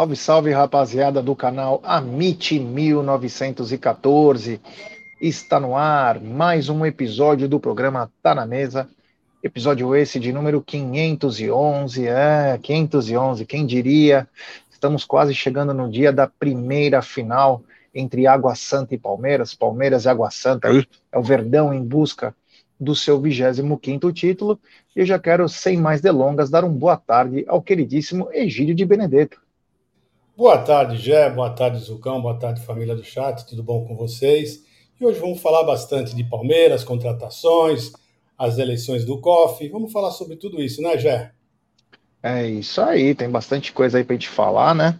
Salve, salve, rapaziada do canal Amit 1914. Está no ar mais um episódio do programa Tá na Mesa. Episódio esse de número 511. É, 511, quem diria? Estamos quase chegando no dia da primeira final entre Água Santa e Palmeiras. Palmeiras e Água Santa. É o Verdão em busca do seu 25º título. E eu já quero, sem mais delongas, dar um boa tarde ao queridíssimo Egídio de Benedetto. Boa tarde, Gé, boa tarde, Zucão, boa tarde, família do chat, tudo bom com vocês? E hoje vamos falar bastante de Palmeiras, contratações, as eleições do COF, vamos falar sobre tudo isso, né, Gé? É isso aí, tem bastante coisa aí pra gente falar, né?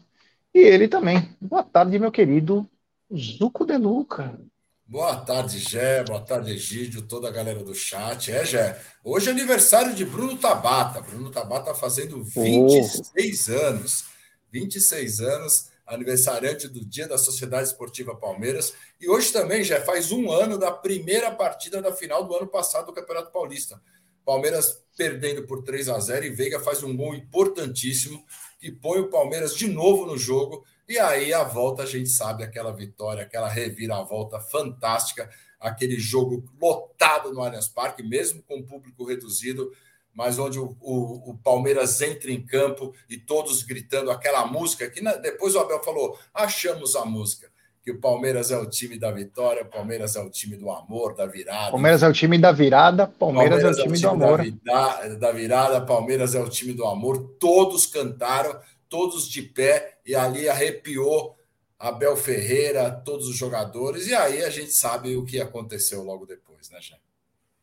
E ele também. Boa tarde, meu querido Zuco De Luca. Boa tarde, Gé. Boa tarde, Egídio, toda a galera do chat. É, Gé. Hoje é aniversário de Bruno Tabata. Bruno Tabata fazendo 26 oh. anos. 26 anos, aniversariante do Dia da Sociedade Esportiva Palmeiras. E hoje também já faz um ano da primeira partida da final do ano passado do Campeonato Paulista. Palmeiras perdendo por 3 a 0 e Veiga faz um gol importantíssimo que põe o Palmeiras de novo no jogo. E aí a volta, a gente sabe, aquela vitória, aquela reviravolta fantástica, aquele jogo lotado no Allianz Parque, mesmo com o público reduzido mas onde o, o, o, Palmeiras entra em campo e todos gritando aquela música que na, depois o Abel falou: achamos a música. Que o Palmeiras é o time da vitória, o Palmeiras é o time do amor, da virada. Palmeiras é o time da virada, Palmeiras, Palmeiras é, o time, é o time do amor. Da, da virada, Palmeiras é o time do amor. Todos cantaram, todos de pé, e ali arrepiou Abel Ferreira, todos os jogadores, e aí a gente sabe o que aconteceu logo depois, né, gente?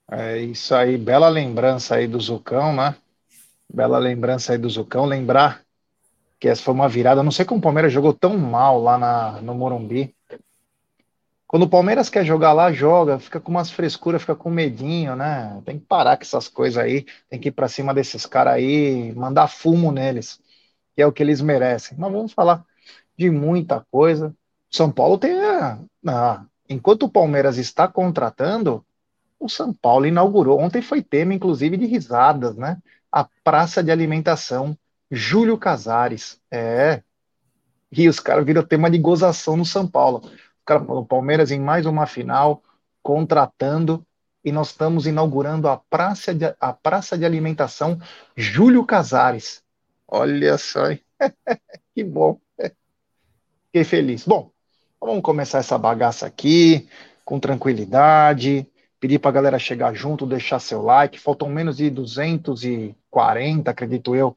É isso aí, bela lembrança aí do Zucão, né? Bela lembrança aí do Zucão. Lembrar que essa foi uma virada. Não sei como o Palmeiras jogou tão mal lá na, no Morumbi. Quando o Palmeiras quer jogar lá, joga, fica com umas frescuras, fica com medinho, né? Tem que parar com essas coisas aí, tem que ir para cima desses caras aí, mandar fumo neles, que é o que eles merecem. Mas vamos falar de muita coisa. São Paulo tem. Ah, enquanto o Palmeiras está contratando, o São Paulo inaugurou. Ontem foi tema, inclusive, de risadas, né? A praça de alimentação Júlio Casares. É. E os caras viram tema de gozação no São Paulo. O cara falou: Palmeiras em mais uma final, contratando, e nós estamos inaugurando a praça de, a praça de alimentação Júlio Casares. Olha só, que bom. Fiquei feliz. Bom, vamos começar essa bagaça aqui com tranquilidade pedir para a galera chegar junto, deixar seu like. Faltam menos de 240, acredito eu,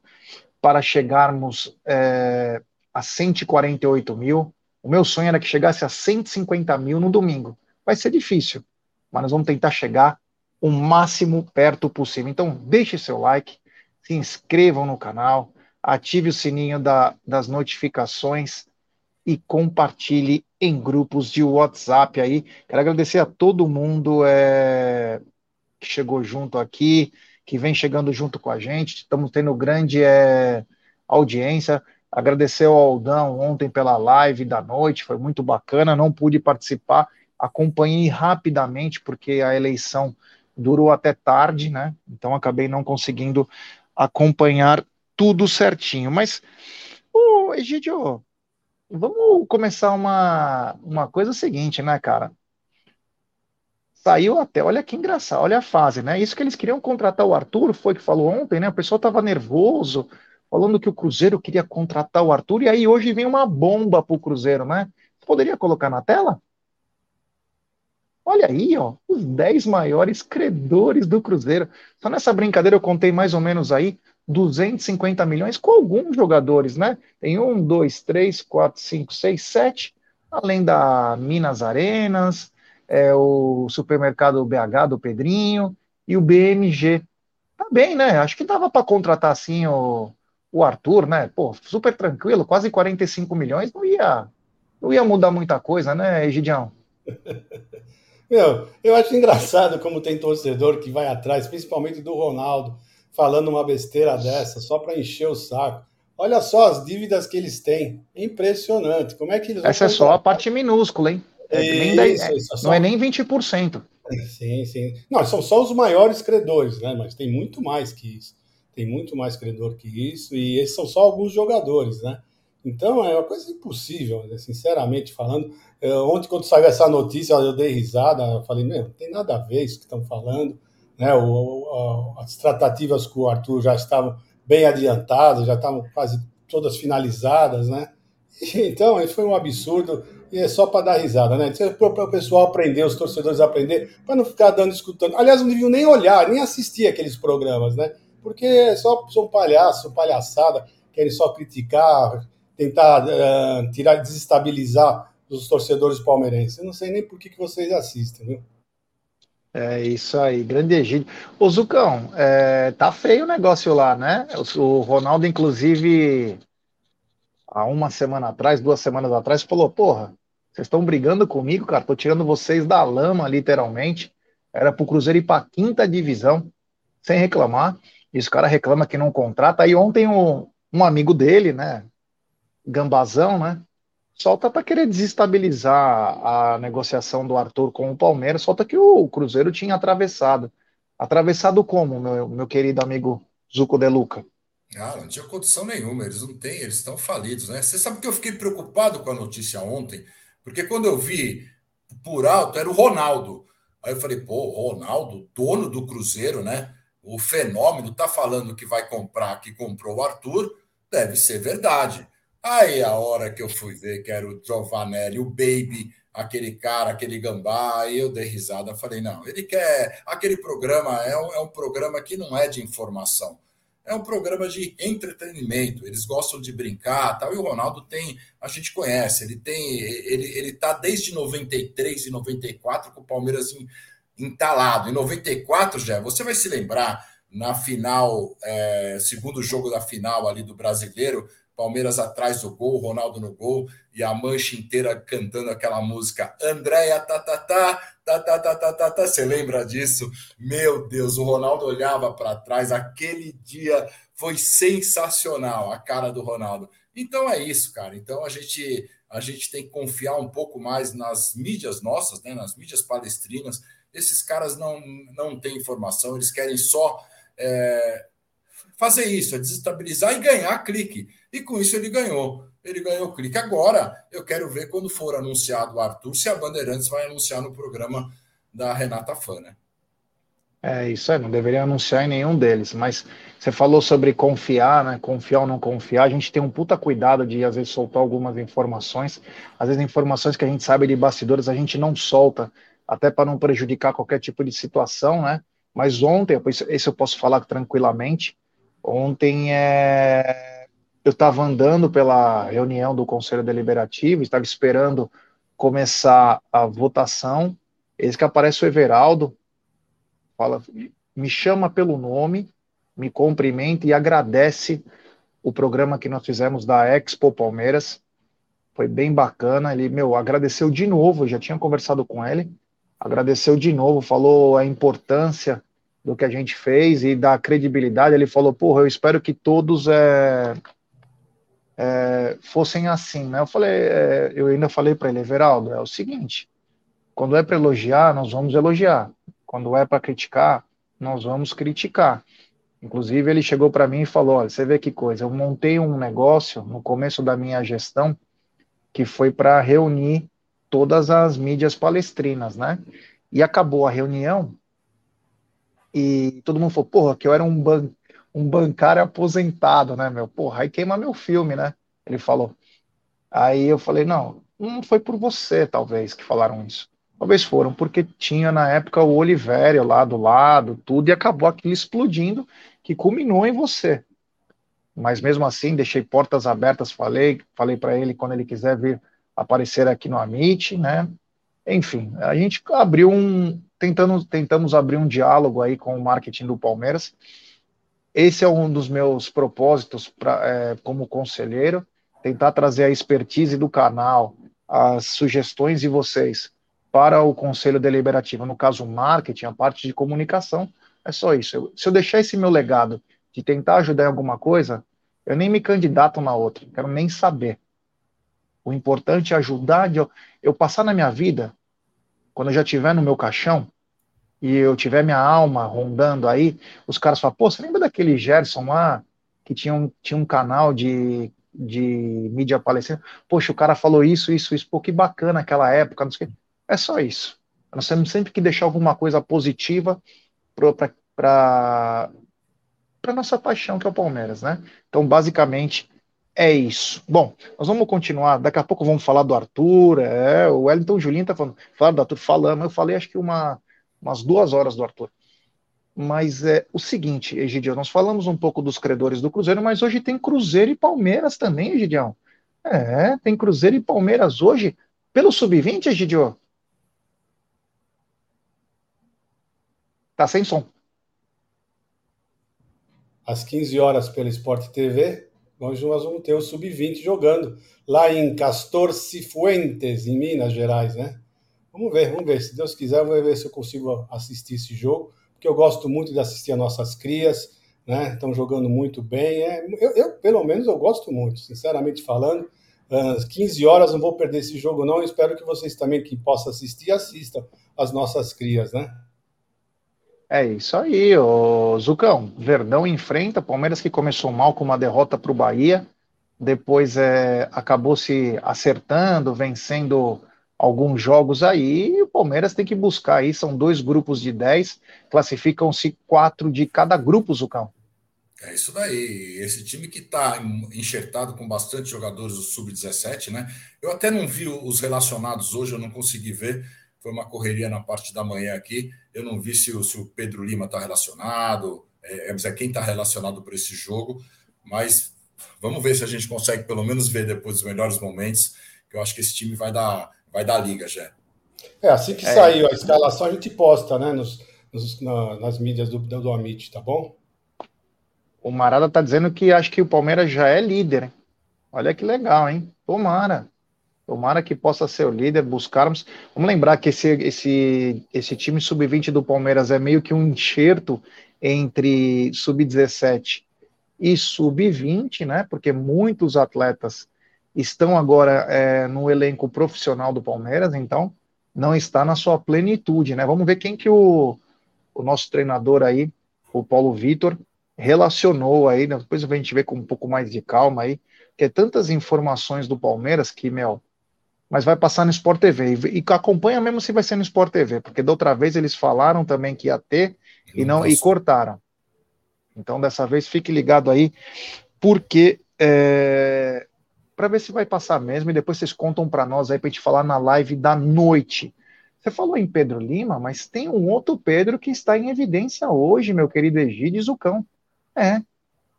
para chegarmos é, a 148 mil. O meu sonho era que chegasse a 150 mil no domingo. Vai ser difícil, mas nós vamos tentar chegar o máximo perto possível. Então, deixe seu like, se inscrevam no canal, ative o sininho da, das notificações e compartilhe em grupos de WhatsApp aí. Quero agradecer a todo mundo é, que chegou junto aqui, que vem chegando junto com a gente. Estamos tendo grande é, audiência. Agradecer ao Aldão ontem pela live da noite, foi muito bacana. Não pude participar, acompanhei rapidamente, porque a eleição durou até tarde, né? Então acabei não conseguindo acompanhar tudo certinho. Mas, ô, Egidio, Vamos começar uma, uma coisa seguinte, né, cara? Saiu até, olha que engraçado, olha a fase, né? Isso que eles queriam contratar o Arthur, foi que falou ontem, né? O pessoal tava nervoso, falando que o Cruzeiro queria contratar o Arthur, e aí hoje vem uma bomba pro Cruzeiro, né? Poderia colocar na tela? Olha aí, ó, os 10 maiores credores do Cruzeiro. Só nessa brincadeira eu contei mais ou menos aí 250 milhões com alguns jogadores, né? Tem um, dois, três, quatro, cinco, seis, sete, além da Minas Arenas, é, o supermercado BH do Pedrinho e o BMG. Tá bem, né? Acho que dava para contratar assim o, o Arthur, né? Pô, super tranquilo, quase 45 milhões, não ia, não ia mudar muita coisa, né, Egidião? Meu, eu acho engraçado como tem torcedor que vai atrás, principalmente do Ronaldo falando uma besteira dessa só para encher o saco. Olha só as dívidas que eles têm. Impressionante. Como é que eles Essa é só a parte minúscula, hein? É isso, é, isso, não é nem 20%. Sim, sim. Não, são só os maiores credores, né? Mas tem muito mais que isso. Tem muito mais credor que isso. E esses são só alguns jogadores, né? Então é uma coisa impossível, né, sinceramente falando. Eu, ontem, quando saiu essa notícia, eu dei risada, eu falei, meu, não tem nada a ver isso que estão falando. Né? O, as tratativas com o Arthur já estavam bem adiantadas, já estavam quase todas finalizadas, né? Então, isso foi um absurdo e é só para dar risada, né? Para o pessoal aprender, os torcedores aprender, para não ficar dando, escutando. Aliás, não deviam nem olhar, nem assistir aqueles programas, né? Porque é só são palhaço, palhaçada, querem só criticar, tentar uh, tirar, desestabilizar os torcedores palmeirenses. Eu não sei nem por que, que vocês assistem, viu? É isso aí, grande Egídio. Ô Zucão, é, tá feio o negócio lá, né? O, Ronaldo, inclusive, há uma semana atrás, duas semanas atrás, falou: Porra, vocês estão brigando comigo, cara, tô tirando vocês da lama, literalmente. Era pro Cruzeiro ir pra quinta divisão, sem reclamar. E os caras reclamam que não contrata. Aí ontem um, um amigo dele, né? Gambazão, né? Solta para querer desestabilizar a negociação do Arthur com o Palmeiras, solta que o Cruzeiro tinha atravessado. Atravessado como, meu, meu querido amigo Zuco De Luca? Ah, não tinha condição nenhuma, eles não têm, eles estão falidos, né? Você sabe que eu fiquei preocupado com a notícia ontem, porque quando eu vi por alto era o Ronaldo. Aí eu falei, pô, Ronaldo, dono do Cruzeiro, né? O fenômeno tá falando que vai comprar, que comprou o Arthur, deve ser verdade. Aí a hora que eu fui ver que era o Giovanelli, o Baby, aquele cara, aquele gambá, aí eu dei risada, falei, não, ele quer. Aquele programa é um, é um programa que não é de informação, é um programa de entretenimento. Eles gostam de brincar, tal. E o Ronaldo tem, a gente conhece, ele tem, ele, ele tá desde 93 e 94 com o Palmeiras entalado. Em 94 já, você vai se lembrar na final, é, segundo jogo da final ali do Brasileiro, Palmeiras atrás do gol, Ronaldo no gol e a mancha inteira cantando aquela música Andréia tatatá, tatatá, você lembra disso? Meu Deus, o Ronaldo olhava para trás, aquele dia foi sensacional, a cara do Ronaldo. Então é isso, cara. Então a gente a gente tem que confiar um pouco mais nas mídias nossas, né, nas mídias palestrinas. Esses caras não, não têm informação, eles querem só é, fazer isso, é desestabilizar e ganhar clique. E com isso ele ganhou. Ele ganhou clique. Agora, eu quero ver quando for anunciado o Arthur, se a Bandeirantes vai anunciar no programa da Renata Fã, né? É isso aí, não deveria anunciar em nenhum deles, mas você falou sobre confiar, né? Confiar ou não confiar. A gente tem um puta cuidado de às vezes soltar algumas informações. Às vezes informações que a gente sabe de bastidores a gente não solta, até para não prejudicar qualquer tipo de situação, né? Mas ontem, esse eu posso falar tranquilamente. Ontem é eu estava andando pela reunião do Conselho Deliberativo, estava esperando começar a votação, eis que aparece o Everaldo, fala, me chama pelo nome, me cumprimenta e agradece o programa que nós fizemos da Expo Palmeiras, foi bem bacana, ele, meu, agradeceu de novo, já tinha conversado com ele, agradeceu de novo, falou a importância do que a gente fez e da credibilidade, ele falou, porra, eu espero que todos é, é, fossem assim, né? Eu falei, é, eu ainda falei para ele, Everaldo, é o seguinte: quando é para elogiar, nós vamos elogiar. Quando é para criticar, nós vamos criticar. Inclusive, ele chegou para mim e falou: Olha, você vê que coisa, eu montei um negócio no começo da minha gestão que foi para reunir todas as mídias palestrinas, né? E acabou a reunião e todo mundo falou: Porra, que eu era um, ban um bancário aposentado, né, meu? Porra, aí queima meu filme, né? Ele falou. Aí eu falei, não, não foi por você, talvez, que falaram isso. Talvez foram, porque tinha na época o Olivério lá do lado, tudo, e acabou aquilo explodindo, que culminou em você. Mas mesmo assim, deixei portas abertas, falei, falei para ele quando ele quiser vir aparecer aqui no Amit, né? Enfim, a gente abriu um, tentando, tentamos abrir um diálogo aí com o marketing do Palmeiras, esse é um dos meus propósitos pra, é, como conselheiro, tentar trazer a expertise do canal, as sugestões de vocês para o conselho deliberativo, no caso marketing, a parte de comunicação, é só isso. Eu, se eu deixar esse meu legado de tentar ajudar em alguma coisa, eu nem me candidato na outra, quero nem saber. O importante é ajudar, de eu, eu passar na minha vida, quando eu já estiver no meu caixão, e eu tiver minha alma rondando aí, os caras falam, pô, você lembra daquele Gerson lá, que tinha um, tinha um canal de de mídia palestina. Poxa, o cara falou isso, isso, isso. Pô, que bacana aquela época, não sei. É só isso. Nós temos sempre que deixar alguma coisa positiva para para nossa paixão, que é o Palmeiras, né? Então, basicamente, é isso. Bom, nós vamos continuar. Daqui a pouco vamos falar do Arthur. É, o Wellington Julinho tá falando, falar do Arthur, falando. Eu falei acho que uma, umas duas horas do Arthur. Mas é o seguinte, Egidião, nós falamos um pouco dos credores do Cruzeiro, mas hoje tem Cruzeiro e Palmeiras também, Egidião. É, tem Cruzeiro e Palmeiras hoje pelo Sub-20, Egidio? Tá sem som. Às 15 horas pela Sport TV, nós vamos ter o Sub-20 jogando lá em Castor Cifuentes, em Minas Gerais, né? Vamos ver, vamos ver. Se Deus quiser, vamos ver se eu consigo assistir esse jogo, porque eu gosto muito de assistir as nossas crias, né? Estão jogando muito bem. É, eu, eu, pelo menos, eu gosto muito, sinceramente falando. Às 15 horas não vou perder esse jogo, não. Eu espero que vocês também, que possam assistir, assistam as nossas crias, né? É isso aí, ô Zucão. Verdão enfrenta, Palmeiras que começou mal com uma derrota para o Bahia, depois é, acabou se acertando, vencendo alguns jogos aí, e o Palmeiras tem que buscar aí, são dois grupos de 10, classificam-se quatro de cada grupo, Zucão. É isso daí. Esse time que está enxertado com bastante jogadores do Sub-17, né? Eu até não vi os relacionados hoje, eu não consegui ver foi uma correria na parte da manhã aqui. Eu não vi se o, se o Pedro Lima está relacionado, é, é, é quem está relacionado para esse jogo, mas vamos ver se a gente consegue pelo menos ver depois dos melhores momentos, que eu acho que esse time vai dar, vai dar liga já. É, assim que é. saiu a escalação, a gente posta, né, nos, nos na, nas mídias do, do Amit, tá bom? O Marada tá dizendo que acho que o Palmeiras já é líder. Hein? Olha que legal, hein? Tomara. Tomara que possa ser o líder, buscarmos. Vamos lembrar que esse, esse, esse time sub-20 do Palmeiras é meio que um enxerto entre sub-17 e sub-20, né? Porque muitos atletas estão agora é, no elenco profissional do Palmeiras, então não está na sua plenitude, né? Vamos ver quem que o, o nosso treinador aí, o Paulo Vitor, relacionou aí, né? depois a gente vê com um pouco mais de calma aí, que é tantas informações do Palmeiras que, meu, mas vai passar no Sport TV. E, e, acompanha mesmo se vai ser no Sport TV, porque da outra vez eles falaram também que ia ter e não e cortaram. Então dessa vez fique ligado aí, porque é, para ver se vai passar mesmo e depois vocês contam para nós aí para gente falar na live da noite. Você falou em Pedro Lima, mas tem um outro Pedro que está em evidência hoje, meu querido Egídio Zucão. É,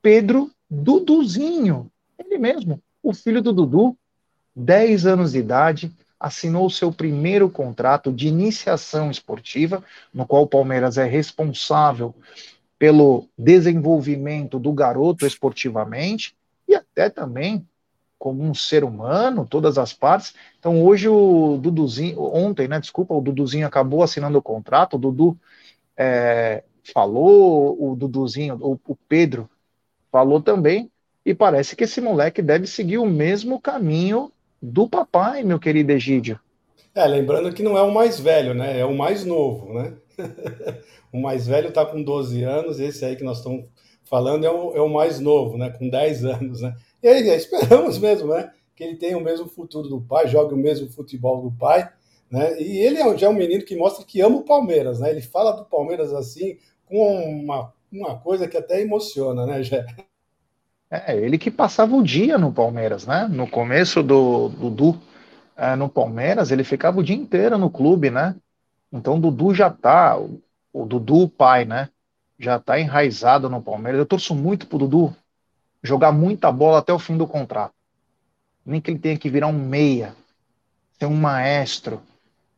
Pedro Duduzinho, ele mesmo, o filho do Dudu, 10 anos de idade, assinou seu primeiro contrato de iniciação esportiva, no qual o Palmeiras é responsável pelo desenvolvimento do garoto esportivamente e até também como um ser humano, todas as partes. Então hoje o Duduzinho, ontem, né, desculpa, o Duduzinho acabou assinando o contrato, o Dudu é, falou, o Duduzinho, o, o Pedro falou também, e parece que esse moleque deve seguir o mesmo caminho do papai, meu querido Egídio. É, lembrando que não é o mais velho, né? É o mais novo, né? o mais velho está com 12 anos, esse aí que nós estamos falando é o, é o mais novo, né? Com 10 anos, né? E aí, esperamos mesmo, né? Que ele tenha o mesmo futuro do pai, jogue o mesmo futebol do pai, né? E ele é, já é um menino que mostra que ama o Palmeiras, né? Ele fala do Palmeiras assim, com uma, uma coisa que até emociona, né, Jé? É, ele que passava o dia no Palmeiras, né? No começo do Dudu é, no Palmeiras, ele ficava o dia inteiro no clube, né? Então o Dudu já tá, o, o Dudu, o pai, né? Já tá enraizado no Palmeiras. Eu torço muito pro Dudu jogar muita bola até o fim do contrato. Nem que ele tenha que virar um meia, ser um maestro,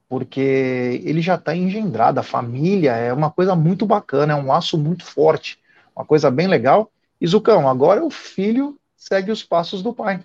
porque ele já está engendrado. A família é uma coisa muito bacana, é um laço muito forte, uma coisa bem legal. E Zucão, agora o filho segue os passos do pai.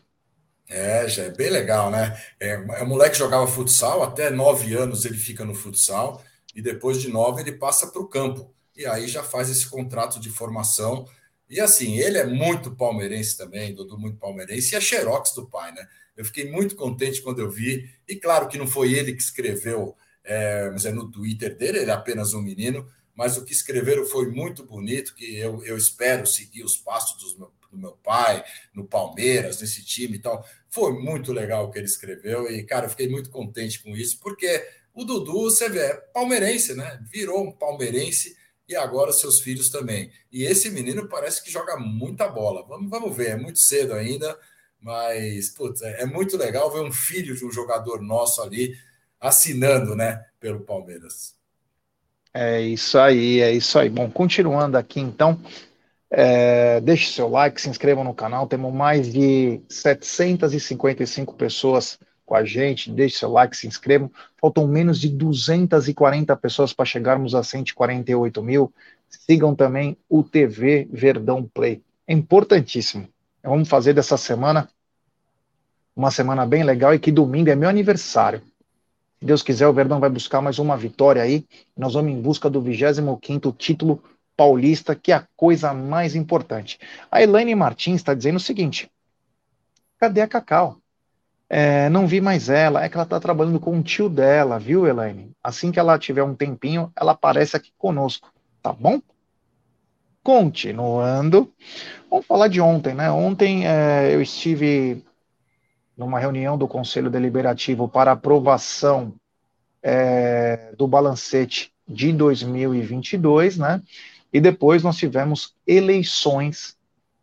É, já é bem legal, né? É, é, o moleque jogava futsal, até nove anos ele fica no futsal, e depois de nove ele passa para o campo. E aí já faz esse contrato de formação. E assim, ele é muito palmeirense também, Dudu muito palmeirense, e é xerox do pai, né? Eu fiquei muito contente quando eu vi, e claro que não foi ele que escreveu, é, mas é no Twitter dele, ele é apenas um menino, mas o que escreveram foi muito bonito, que eu, eu espero seguir os passos do meu, do meu pai, no Palmeiras, nesse time e tal. Foi muito legal o que ele escreveu e, cara, eu fiquei muito contente com isso, porque o Dudu, você vê, é palmeirense, né? Virou um palmeirense e agora seus filhos também. E esse menino parece que joga muita bola. Vamos, vamos ver, é muito cedo ainda, mas putz, é muito legal ver um filho de um jogador nosso ali assinando, né, pelo Palmeiras. É isso aí, é isso aí. Bom, continuando aqui então, é, deixe seu like, se inscreva no canal. Temos mais de 755 pessoas com a gente. Deixe seu like, se inscrevam. Faltam menos de 240 pessoas para chegarmos a 148 mil. Sigam também o TV Verdão Play. É importantíssimo. Vamos fazer dessa semana uma semana bem legal e que domingo é meu aniversário. Se Deus quiser, o Verdão vai buscar mais uma vitória aí. Nós vamos em busca do 25º título paulista, que é a coisa mais importante. A Elaine Martins está dizendo o seguinte: cadê a Cacau? É, não vi mais ela, é que ela está trabalhando com o tio dela, viu, Elaine? Assim que ela tiver um tempinho, ela aparece aqui conosco, tá bom? Continuando, vamos falar de ontem, né? Ontem é, eu estive numa reunião do Conselho Deliberativo para aprovação é, do balancete de 2022, né? E depois nós tivemos eleições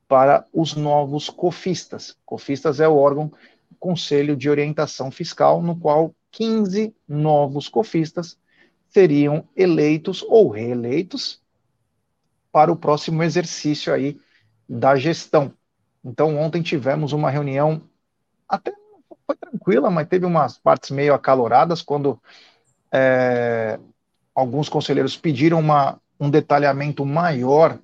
para os novos cofistas. Cofistas é o órgão Conselho de Orientação Fiscal, no qual 15 novos cofistas seriam eleitos ou reeleitos para o próximo exercício aí da gestão. Então, ontem tivemos uma reunião até foi tranquila, mas teve umas partes meio acaloradas quando é, alguns conselheiros pediram uma, um detalhamento maior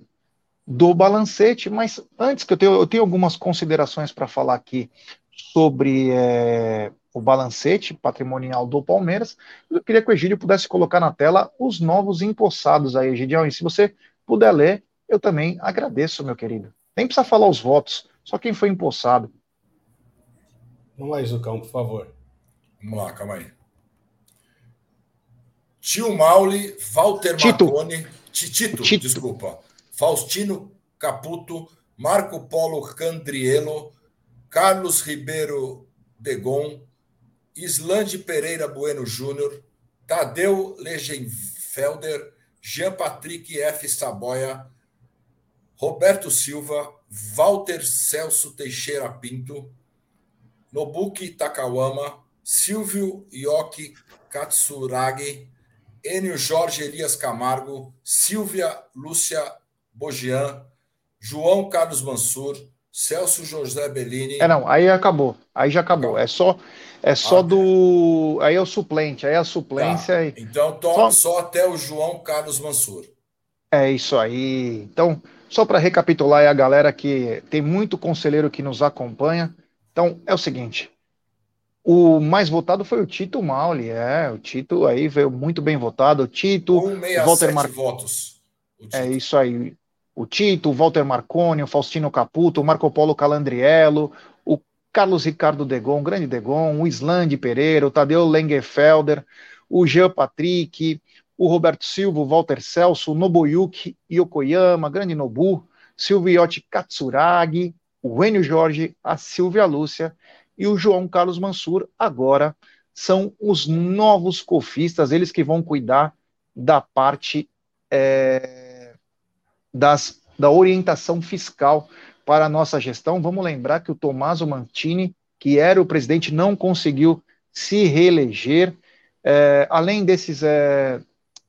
do balancete, mas antes que eu tenho, eu tenho algumas considerações para falar aqui sobre é, o balancete patrimonial do Palmeiras, eu queria que o Egídio pudesse colocar na tela os novos empossados aí, Egidião, e se você puder ler, eu também agradeço, meu querido. Nem precisa falar os votos, só quem foi empossado. Vamos lá, Zucão, por favor. Vamos lá, calma aí. Tio Mauli, Walter Tito. Marconi, Tito, Tito, desculpa, Faustino Caputo, Marco Polo Candrielo, Carlos Ribeiro Degon, Islande Pereira Bueno Júnior, Tadeu Legenfelder, Jean-Patrick F. Saboia, Roberto Silva, Walter Celso Teixeira Pinto, Nobuki Takawama, Silvio Yoki Katsuragi, Enio Jorge Elias Camargo, Silvia Lúcia Bogian, João Carlos Mansur, Celso José Bellini. É, não, aí acabou. Aí já acabou. É só é só ah, do. Aí é o suplente, aí é a suplência. Tá. E... Então, só... só até o João Carlos Mansur. É isso aí. Então, só para recapitular aí a galera que tem muito conselheiro que nos acompanha. Então, é o seguinte: o mais votado foi o Tito Mauli, é, o Tito aí veio muito bem votado, o Tito, Walter Mar... votos. É isso aí. O Tito, o Walter Marconi, o Faustino Caputo, o Marco Polo Calandriello, o Carlos Ricardo Degon, o grande Degon, o Islande Pereira, o Tadeu Lengefelder, o Jean Patrick, o Roberto Silva, o Walter Celso, o Nobuyuki Yokoyama, grande Nobu, Silviotti Katsuragi, o Enio Jorge, a Silvia Lúcia e o João Carlos Mansur. Agora são os novos cofistas, eles que vão cuidar da parte é, das, da orientação fiscal para a nossa gestão. Vamos lembrar que o Tommaso Mantini, que era o presidente, não conseguiu se reeleger. É, além desses, é,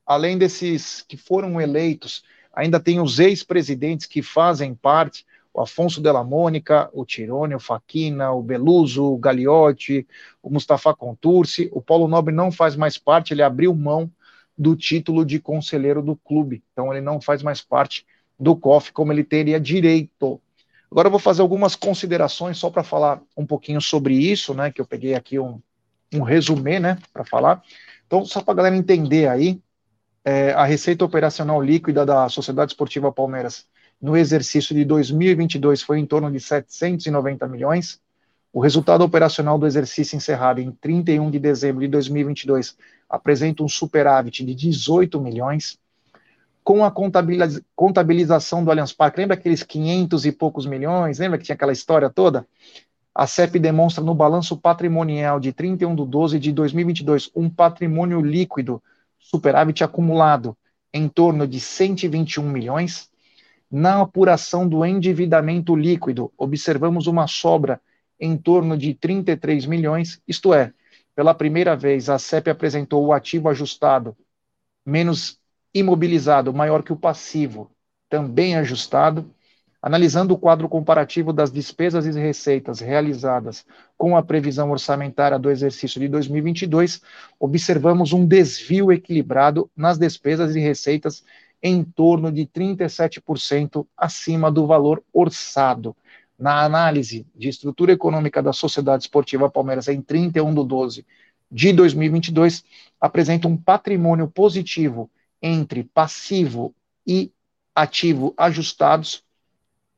além desses que foram eleitos, ainda tem os ex-presidentes que fazem parte o Afonso Della Mônica, o Tirone, o Faquina, o Beluso, o Gagliotti, o Mustafa Contursi. O Paulo Nobre não faz mais parte, ele abriu mão do título de conselheiro do clube, então ele não faz mais parte do COF como ele teria direito. Agora eu vou fazer algumas considerações só para falar um pouquinho sobre isso, né? Que eu peguei aqui um, um resumê, né? Para falar. Então, só para a galera entender aí, é, a receita operacional líquida da Sociedade Esportiva Palmeiras no exercício de 2022 foi em torno de 790 milhões. O resultado operacional do exercício encerrado em 31 de dezembro de 2022 apresenta um superávit de 18 milhões. Com a contabilização do Allianz Parque. Lembra aqueles 500 e poucos milhões? Lembra que tinha aquela história toda? A CEP demonstra no balanço patrimonial de 31 de 12 de 2022 um patrimônio líquido, superávit acumulado, em torno de 121 milhões. Na apuração do endividamento líquido, observamos uma sobra em torno de 33 milhões, isto é, pela primeira vez a CEP apresentou o ativo ajustado menos imobilizado maior que o passivo, também ajustado, analisando o quadro comparativo das despesas e receitas realizadas com a previsão orçamentária do exercício de 2022, observamos um desvio equilibrado nas despesas e receitas em torno de 37% acima do valor orçado. Na análise de estrutura econômica da Sociedade Esportiva Palmeiras em 31 de 12 de 2022, apresenta um patrimônio positivo entre passivo e ativo ajustados,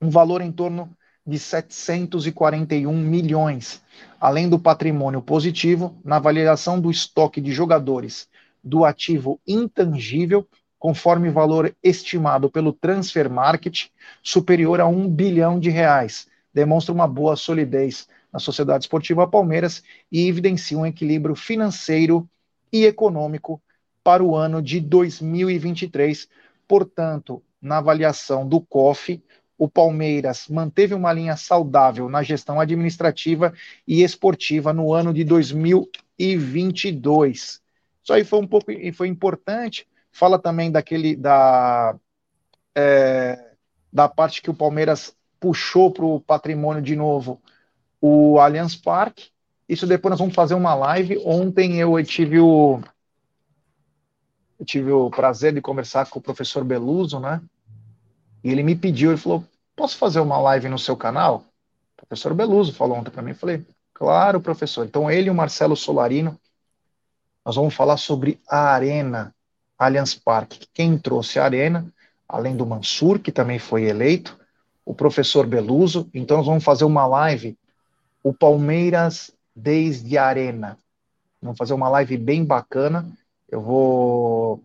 um valor em torno de 741 milhões, além do patrimônio positivo na avaliação do estoque de jogadores do ativo intangível, conforme valor estimado pelo Transfer Market, superior a um bilhão de reais. Demonstra uma boa solidez na Sociedade Esportiva Palmeiras e evidencia um equilíbrio financeiro e econômico para o ano de 2023. Portanto, na avaliação do COF, o Palmeiras manteve uma linha saudável na gestão administrativa e esportiva no ano de 2022. Isso aí foi um pouco foi importante. Fala também daquele da é, da parte que o Palmeiras puxou para o patrimônio de novo o Allianz Parque. Isso depois nós vamos fazer uma live. Ontem eu tive o eu tive o prazer de conversar com o professor Beluso, né? E ele me pediu, ele falou: "Posso fazer uma live no seu canal?" O professor Beluso falou ontem para mim, eu falei: "Claro, professor". Então ele e o Marcelo Solarino nós vamos falar sobre a Arena Allianz Parque. Quem trouxe a Arena, além do Mansur, que também foi eleito, o professor Beluso. Então nós vamos fazer uma live o Palmeiras desde a Arena. Vamos fazer uma live bem bacana eu vou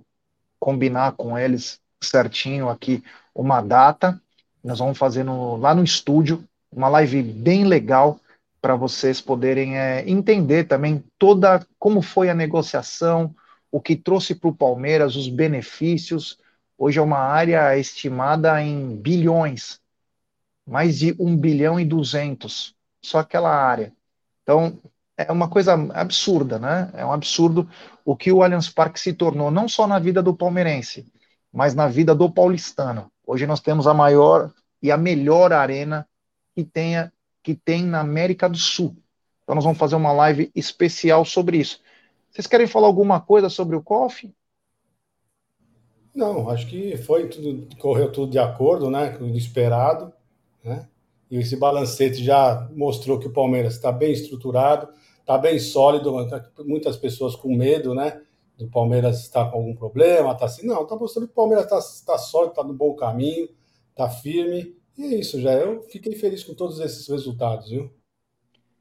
combinar com eles certinho aqui uma data. Nós vamos fazer no, lá no estúdio uma live bem legal para vocês poderem é, entender também toda como foi a negociação, o que trouxe para o Palmeiras, os benefícios. Hoje é uma área estimada em bilhões, mais de um bilhão e duzentos, só aquela área. Então, é uma coisa absurda, né? É um absurdo o que o Allianz Parque se tornou, não só na vida do palmeirense, mas na vida do paulistano. Hoje nós temos a maior e a melhor arena que, tenha, que tem na América do Sul. Então nós vamos fazer uma live especial sobre isso. Vocês querem falar alguma coisa sobre o COF? Não, acho que foi tudo, correu tudo de acordo, né? Com o esperado, né? E esse balancete já mostrou que o Palmeiras está bem estruturado, está bem sólido, muitas pessoas com medo, né? Do Palmeiras estar com algum problema, tá assim. Não, está mostrando que o Palmeiras está tá sólido, está no bom caminho, está firme. E é isso, já. Eu fiquei feliz com todos esses resultados, viu?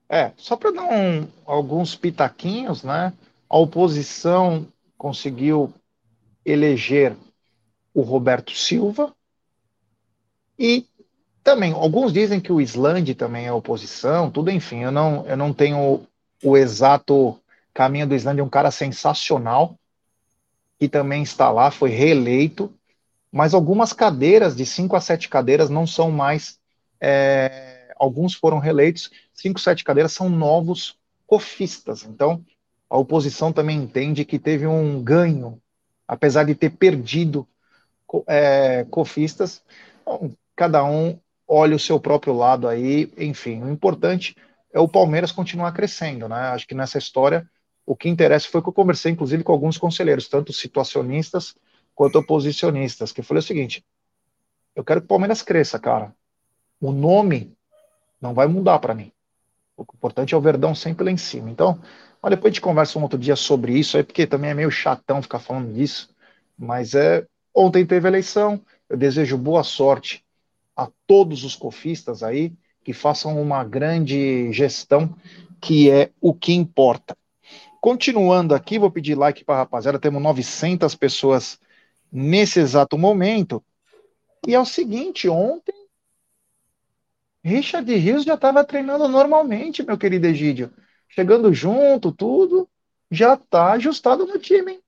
É, só para dar um, alguns pitaquinhos, né? A oposição conseguiu eleger o Roberto Silva e também alguns dizem que o Islande também é oposição, tudo enfim, eu não, eu não tenho o exato caminho do Islândia, um cara sensacional, que também está lá, foi reeleito, mas algumas cadeiras, de cinco a sete cadeiras, não são mais. É, alguns foram reeleitos, cinco, sete cadeiras são novos cofistas. Então, a oposição também entende que teve um ganho, apesar de ter perdido é, cofistas. Bom, cada um olha o seu próprio lado aí, enfim. O importante é o Palmeiras continuar crescendo, né? Acho que nessa história o que interessa foi que eu conversei, inclusive, com alguns conselheiros, tanto situacionistas quanto oposicionistas, que eu falei o seguinte: eu quero que o Palmeiras cresça, cara. O nome não vai mudar para mim. O importante é o Verdão sempre lá em cima. Então, mas depois a gente conversa um outro dia sobre isso, aí, porque também é meio chatão ficar falando disso. Mas é. Ontem teve eleição, eu desejo boa sorte a todos os cofistas aí que façam uma grande gestão, que é o que importa. Continuando aqui, vou pedir like para a rapaziada, temos 900 pessoas nesse exato momento. E é o seguinte, ontem Richard Rios já estava treinando normalmente, meu querido Egídio. Chegando junto, tudo, já está ajustado no time. Hein?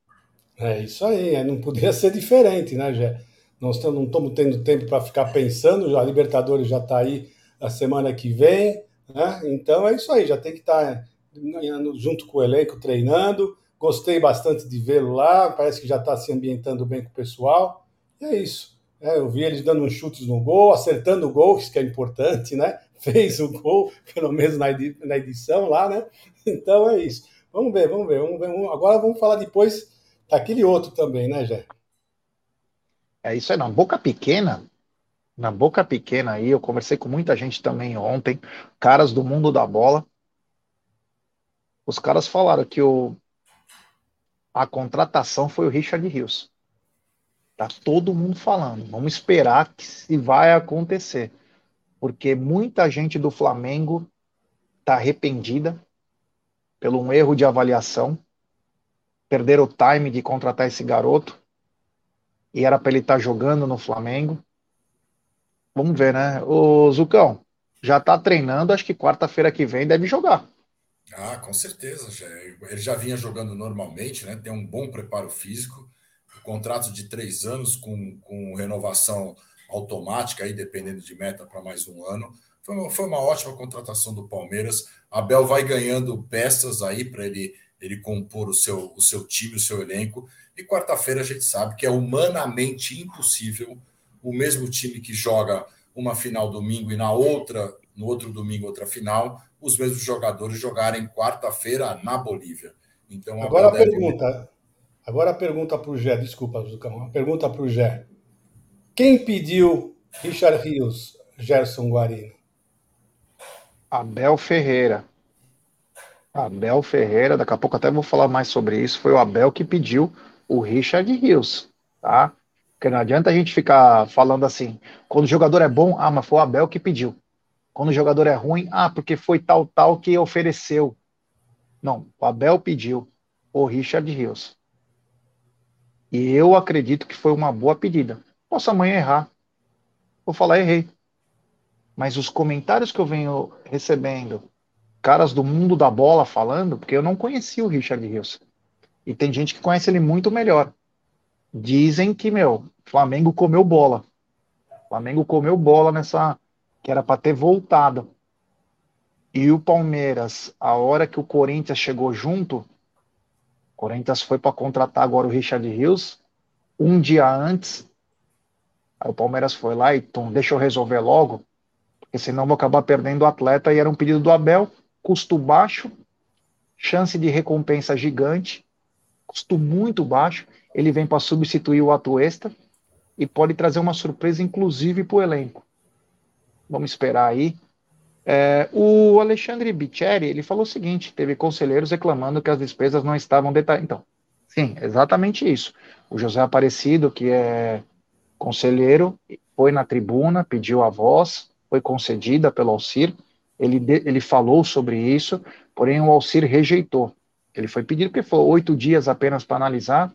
É isso aí, é, não poderia ser diferente, né, Gé? Nós não estamos tendo tempo para ficar pensando, a Libertadores já está aí a semana que vem, né? Então é isso aí, já tem que estar tá junto com o elenco treinando. Gostei bastante de vê-lo lá, parece que já está se ambientando bem com o pessoal. E é isso. É, eu vi eles dando uns chutes no gol, acertando o gol, isso que é importante, né? Fez o gol, pelo menos na edição lá, né? Então é isso. Vamos ver, vamos ver. Vamos ver. Agora vamos falar depois daquele outro também, né, Jé? É isso aí, na boca pequena, na boca pequena aí, eu conversei com muita gente também ontem, caras do mundo da bola. Os caras falaram que o, a contratação foi o Richard Rios. Tá todo mundo falando. Vamos esperar que se vai acontecer. Porque muita gente do Flamengo tá arrependida pelo um erro de avaliação. Perderam o time de contratar esse garoto. E era para ele estar tá jogando no Flamengo. Vamos ver, né? O Zucão já tá treinando, acho que quarta-feira que vem deve jogar. Ah, com certeza. Já, ele já vinha jogando normalmente, né? Tem um bom preparo físico contrato de três anos com, com renovação automática, aí dependendo de meta para mais um ano. Foi uma, foi uma ótima contratação do Palmeiras. Abel vai ganhando peças aí para ele, ele compor o seu, o seu time, o seu elenco. E quarta-feira a gente sabe que é humanamente impossível o mesmo time que joga uma final domingo e na outra, no outro domingo, outra final, os mesmos jogadores jogarem quarta-feira na Bolívia. Então, agora a pergunta, Agora a pergunta para o Gé, desculpa, Zucão, a pergunta para o Gé. Quem pediu Richard Rios, Gerson Guarino? Abel Ferreira. Abel Ferreira, daqui a pouco até vou falar mais sobre isso. Foi o Abel que pediu o Richard Rios, tá? Porque não adianta a gente ficar falando assim, quando o jogador é bom, ah, mas foi o Abel que pediu. Quando o jogador é ruim, ah, porque foi tal, tal que ofereceu. Não, o Abel pediu o Richard Rios. E eu acredito que foi uma boa pedida. Posso amanhã errar. Vou falar, errei. Mas os comentários que eu venho recebendo, caras do mundo da bola falando, porque eu não conhecia o Richard Rios. E tem gente que conhece ele muito melhor. Dizem que, meu, Flamengo comeu bola. Flamengo comeu bola nessa. que era para ter voltado. E o Palmeiras, a hora que o Corinthians chegou junto, Corinthians foi para contratar agora o Richard Rios um dia antes. Aí o Palmeiras foi lá e tum, deixa eu resolver logo, porque senão vou acabar perdendo o atleta. E era um pedido do Abel, custo baixo, chance de recompensa gigante, custo muito baixo. Ele vem para substituir o Atuesta e pode trazer uma surpresa, inclusive, para o elenco. Vamos esperar aí. É, o Alexandre Bicheri, ele falou o seguinte, teve conselheiros reclamando que as despesas não estavam detalhadas. Então, sim, exatamente isso. O José Aparecido, que é conselheiro, foi na tribuna, pediu a voz, foi concedida pelo Alcir, ele, de, ele falou sobre isso, porém o Alcir rejeitou. Ele foi pedir porque foi oito dias apenas para analisar,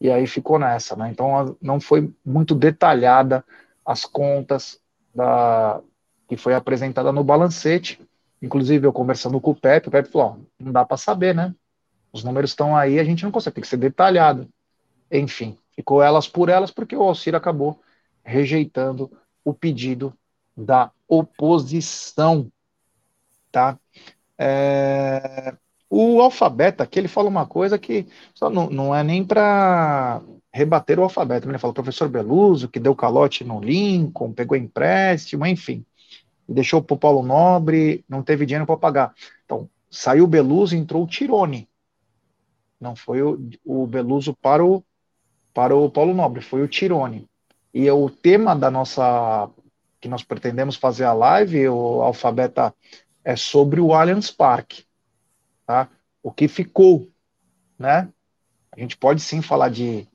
e aí ficou nessa, né? Então não foi muito detalhada as contas da, que foi apresentada no balancete. Inclusive, eu conversando com o Pepe, o Pepe falou: ó, não dá para saber, né? Os números estão aí, a gente não consegue, tem que ser detalhado. Enfim, ficou elas por elas, porque o Alcir acabou rejeitando o pedido da oposição. Tá? É... O alfabeto aqui, ele fala uma coisa que só não, não é nem para rebater o alfabeto. Ele fala, professor Beluso, que deu calote no Lincoln, pegou empréstimo, enfim deixou para o Paulo Nobre, não teve dinheiro para pagar. Então, saiu o Beluso, entrou o Tirone. Não foi o, o Beluso para o, para o Paulo Nobre, foi o Tirone. E o tema da nossa, que nós pretendemos fazer a live, o Alfabeta, é sobre o Allianz Parque. Tá? O que ficou, né? A gente pode sim falar de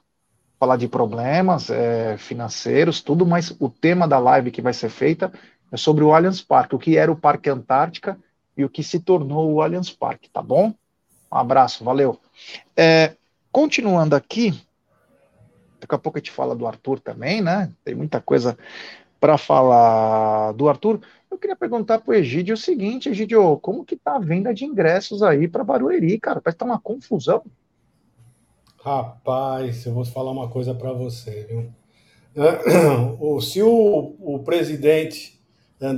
falar de problemas é, financeiros, tudo, mas o tema da live que vai ser feita é sobre o Allianz Parque, o que era o Parque Antártica e o que se tornou o Allianz Parque, tá bom? Um abraço, valeu. É, continuando aqui, daqui a pouco a gente fala do Arthur também, né? Tem muita coisa para falar do Arthur. Eu queria perguntar para o Egídio o seguinte, Egídio, como que tá a venda de ingressos aí para Barueri, cara? Parece que tá uma confusão. Rapaz, eu vou falar uma coisa para você, viu? Se o, o presidente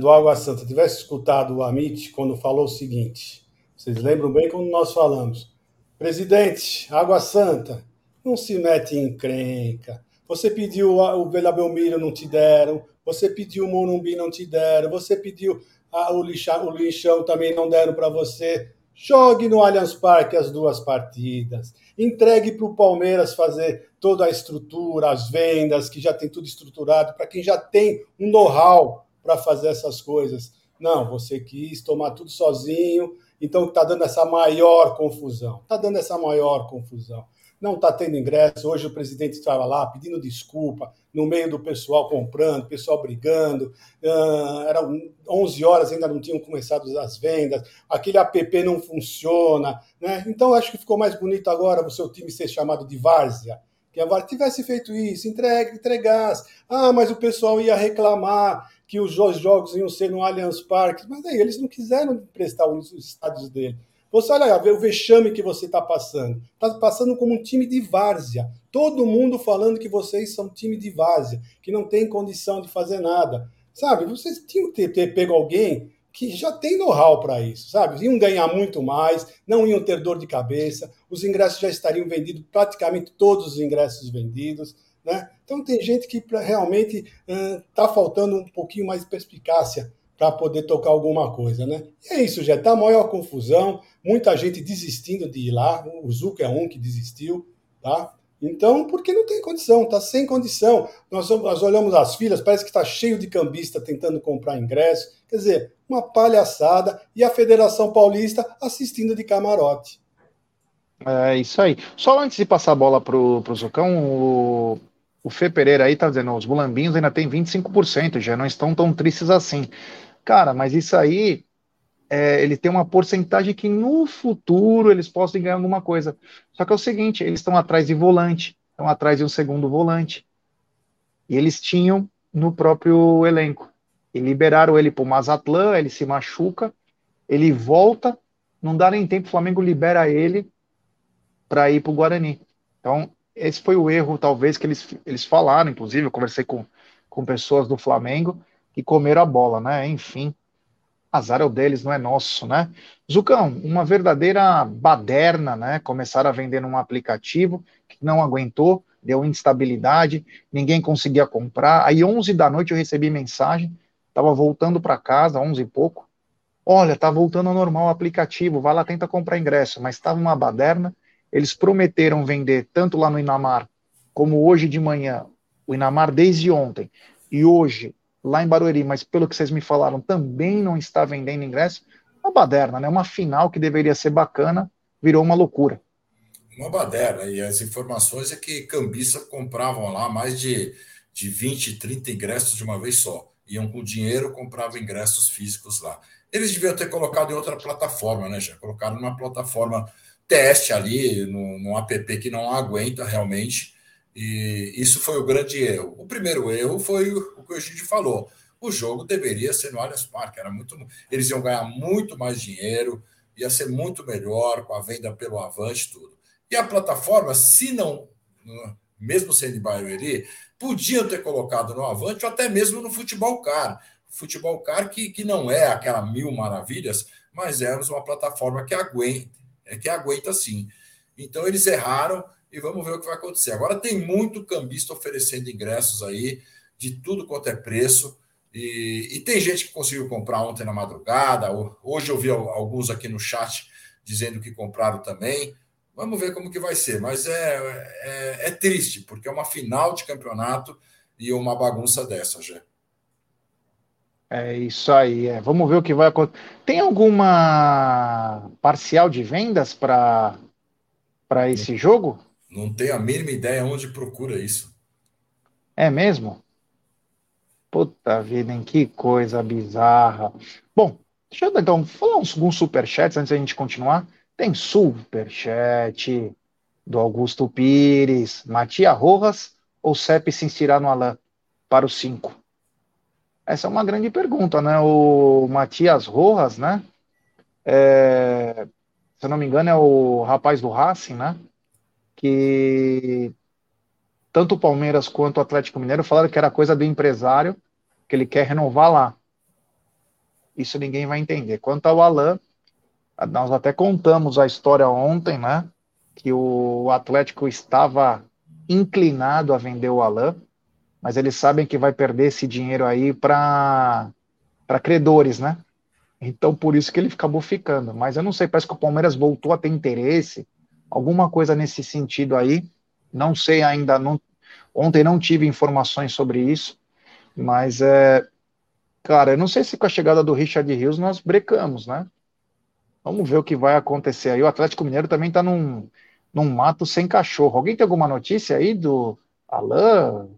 do Água Santa tivesse escutado o Amit quando falou o seguinte, vocês lembram bem quando nós falamos, presidente, Água Santa, não se mete em encrenca. Você pediu o Vila Belmiro, não te deram. Você pediu o Morumbi, não te deram. Você pediu o, lixão, o lixão, também não deram para você. Jogue no Allianz Parque as duas partidas. Entregue para o Palmeiras fazer toda a estrutura, as vendas, que já tem tudo estruturado, para quem já tem um know-how para fazer essas coisas. Não, você quis tomar tudo sozinho, então está dando essa maior confusão. Está dando essa maior confusão não está tendo ingresso. Hoje o presidente estava lá pedindo desculpa, no meio do pessoal comprando, pessoal brigando. Uh, era 11 horas, ainda não tinham começado as vendas. Aquele app não funciona. Né? Então, acho que ficou mais bonito agora o seu time ser chamado de Várzea. Que a Várzea tivesse feito isso, entregue, entregasse. Ah, mas o pessoal ia reclamar que os jogos iam ser no Allianz Parque. Mas aí eles não quiseram prestar os estádios dele. Você olha, vê o vexame que você está passando. Está passando como um time de várzea. Todo mundo falando que vocês são time de várzea, que não tem condição de fazer nada. Sabe, vocês tinham que ter, ter pego alguém que já tem know-how para isso, sabe? Iam ganhar muito mais, não iam ter dor de cabeça, os ingressos já estariam vendidos, praticamente todos os ingressos vendidos. Né? Então tem gente que realmente está uh, faltando um pouquinho mais de perspicácia para poder tocar alguma coisa, né? E é isso, já está a maior confusão, muita gente desistindo de ir lá, o Zuca é um que desistiu, tá? Então, porque não tem condição, está sem condição. Nós, nós olhamos as filas, parece que está cheio de cambista tentando comprar ingresso. Quer dizer, uma palhaçada e a Federação Paulista assistindo de camarote. É isso aí. Só antes de passar a bola para o Zucão, o, o Fê Pereira aí tá dizendo, os mulambinhos ainda tem 25%, já não estão tão tristes assim. Cara, mas isso aí, é, ele tem uma porcentagem que no futuro eles possam ganhar alguma coisa. Só que é o seguinte, eles estão atrás de volante, estão atrás de um segundo volante. E eles tinham no próprio elenco. E liberaram ele para o Mazatlan, ele se machuca, ele volta, não dá nem tempo, o Flamengo libera ele para ir para o Guarani. Então, esse foi o erro, talvez, que eles, eles falaram, inclusive, eu conversei com, com pessoas do Flamengo, que comeram a bola, né? Enfim, azar é o deles, não é nosso, né? Zucão, uma verdadeira baderna, né? Começaram a vender num aplicativo que não aguentou, deu instabilidade, ninguém conseguia comprar. Aí, 11 da noite, eu recebi mensagem, estava voltando para casa, 11 e pouco. Olha, tá voltando ao normal o aplicativo, vai lá, tenta comprar ingresso, mas estava uma baderna. Eles prometeram vender tanto lá no Inamar como hoje de manhã, o Inamar desde ontem, e hoje lá em Barueri, mas pelo que vocês me falaram, também não está vendendo ingresso, uma baderna, né? Uma final que deveria ser bacana, virou uma loucura. Uma baderna, e as informações é que cambista compravam lá mais de, de 20, 30 ingressos de uma vez só. Iam com dinheiro, compravam ingressos físicos lá. Eles deviam ter colocado em outra plataforma, né? Já colocaram numa plataforma teste ali, num, num app que não aguenta realmente e isso foi o grande erro. O primeiro erro foi o que a gente falou. O jogo deveria ser no Allianz Parque. Era muito, eles iam ganhar muito mais dinheiro, ia ser muito melhor com a venda pelo Avante tudo. E a plataforma, se não, mesmo sendo em Barueri, podiam ter colocado no Avante ou até mesmo no Futebol Car. Futebol Car que, que não é aquela mil maravilhas, mas é uma plataforma que aguenta, é que aguenta sim. Então eles erraram e vamos ver o que vai acontecer. Agora tem muito cambista oferecendo ingressos aí de tudo quanto é preço. E, e, tem gente que conseguiu comprar ontem na madrugada. Hoje eu vi alguns aqui no chat dizendo que compraram também. Vamos ver como que vai ser. Mas é, é, é triste, porque é uma final de campeonato e uma bagunça dessa, já. É isso aí. É. Vamos ver o que vai acontecer. Tem alguma parcial de vendas para esse jogo? Não tenho a mínima ideia onde procura isso. É mesmo? Puta vida, em que coisa bizarra. Bom, deixa eu então falar uns, alguns superchats antes da gente continuar. Tem superchat do Augusto Pires, Matia Rojas ou CEP se inspirar no Alain para os cinco? Essa é uma grande pergunta, né? O Matias Rojas, né? É, se eu não me engano, é o rapaz do Racing, né? Que tanto o Palmeiras quanto o Atlético Mineiro falaram que era coisa do empresário, que ele quer renovar lá. Isso ninguém vai entender. Quanto ao Alain, nós até contamos a história ontem, né? Que o Atlético estava inclinado a vender o Alain, mas eles sabem que vai perder esse dinheiro aí para credores, né? Então por isso que ele acabou ficando. Mas eu não sei, parece que o Palmeiras voltou a ter interesse, alguma coisa nesse sentido aí. Não sei ainda, não, ontem não tive informações sobre isso, mas é, cara, eu não sei se com a chegada do Richard Rios nós brecamos, né? Vamos ver o que vai acontecer aí. O Atlético Mineiro também está num, num mato sem cachorro. Alguém tem alguma notícia aí do Alain?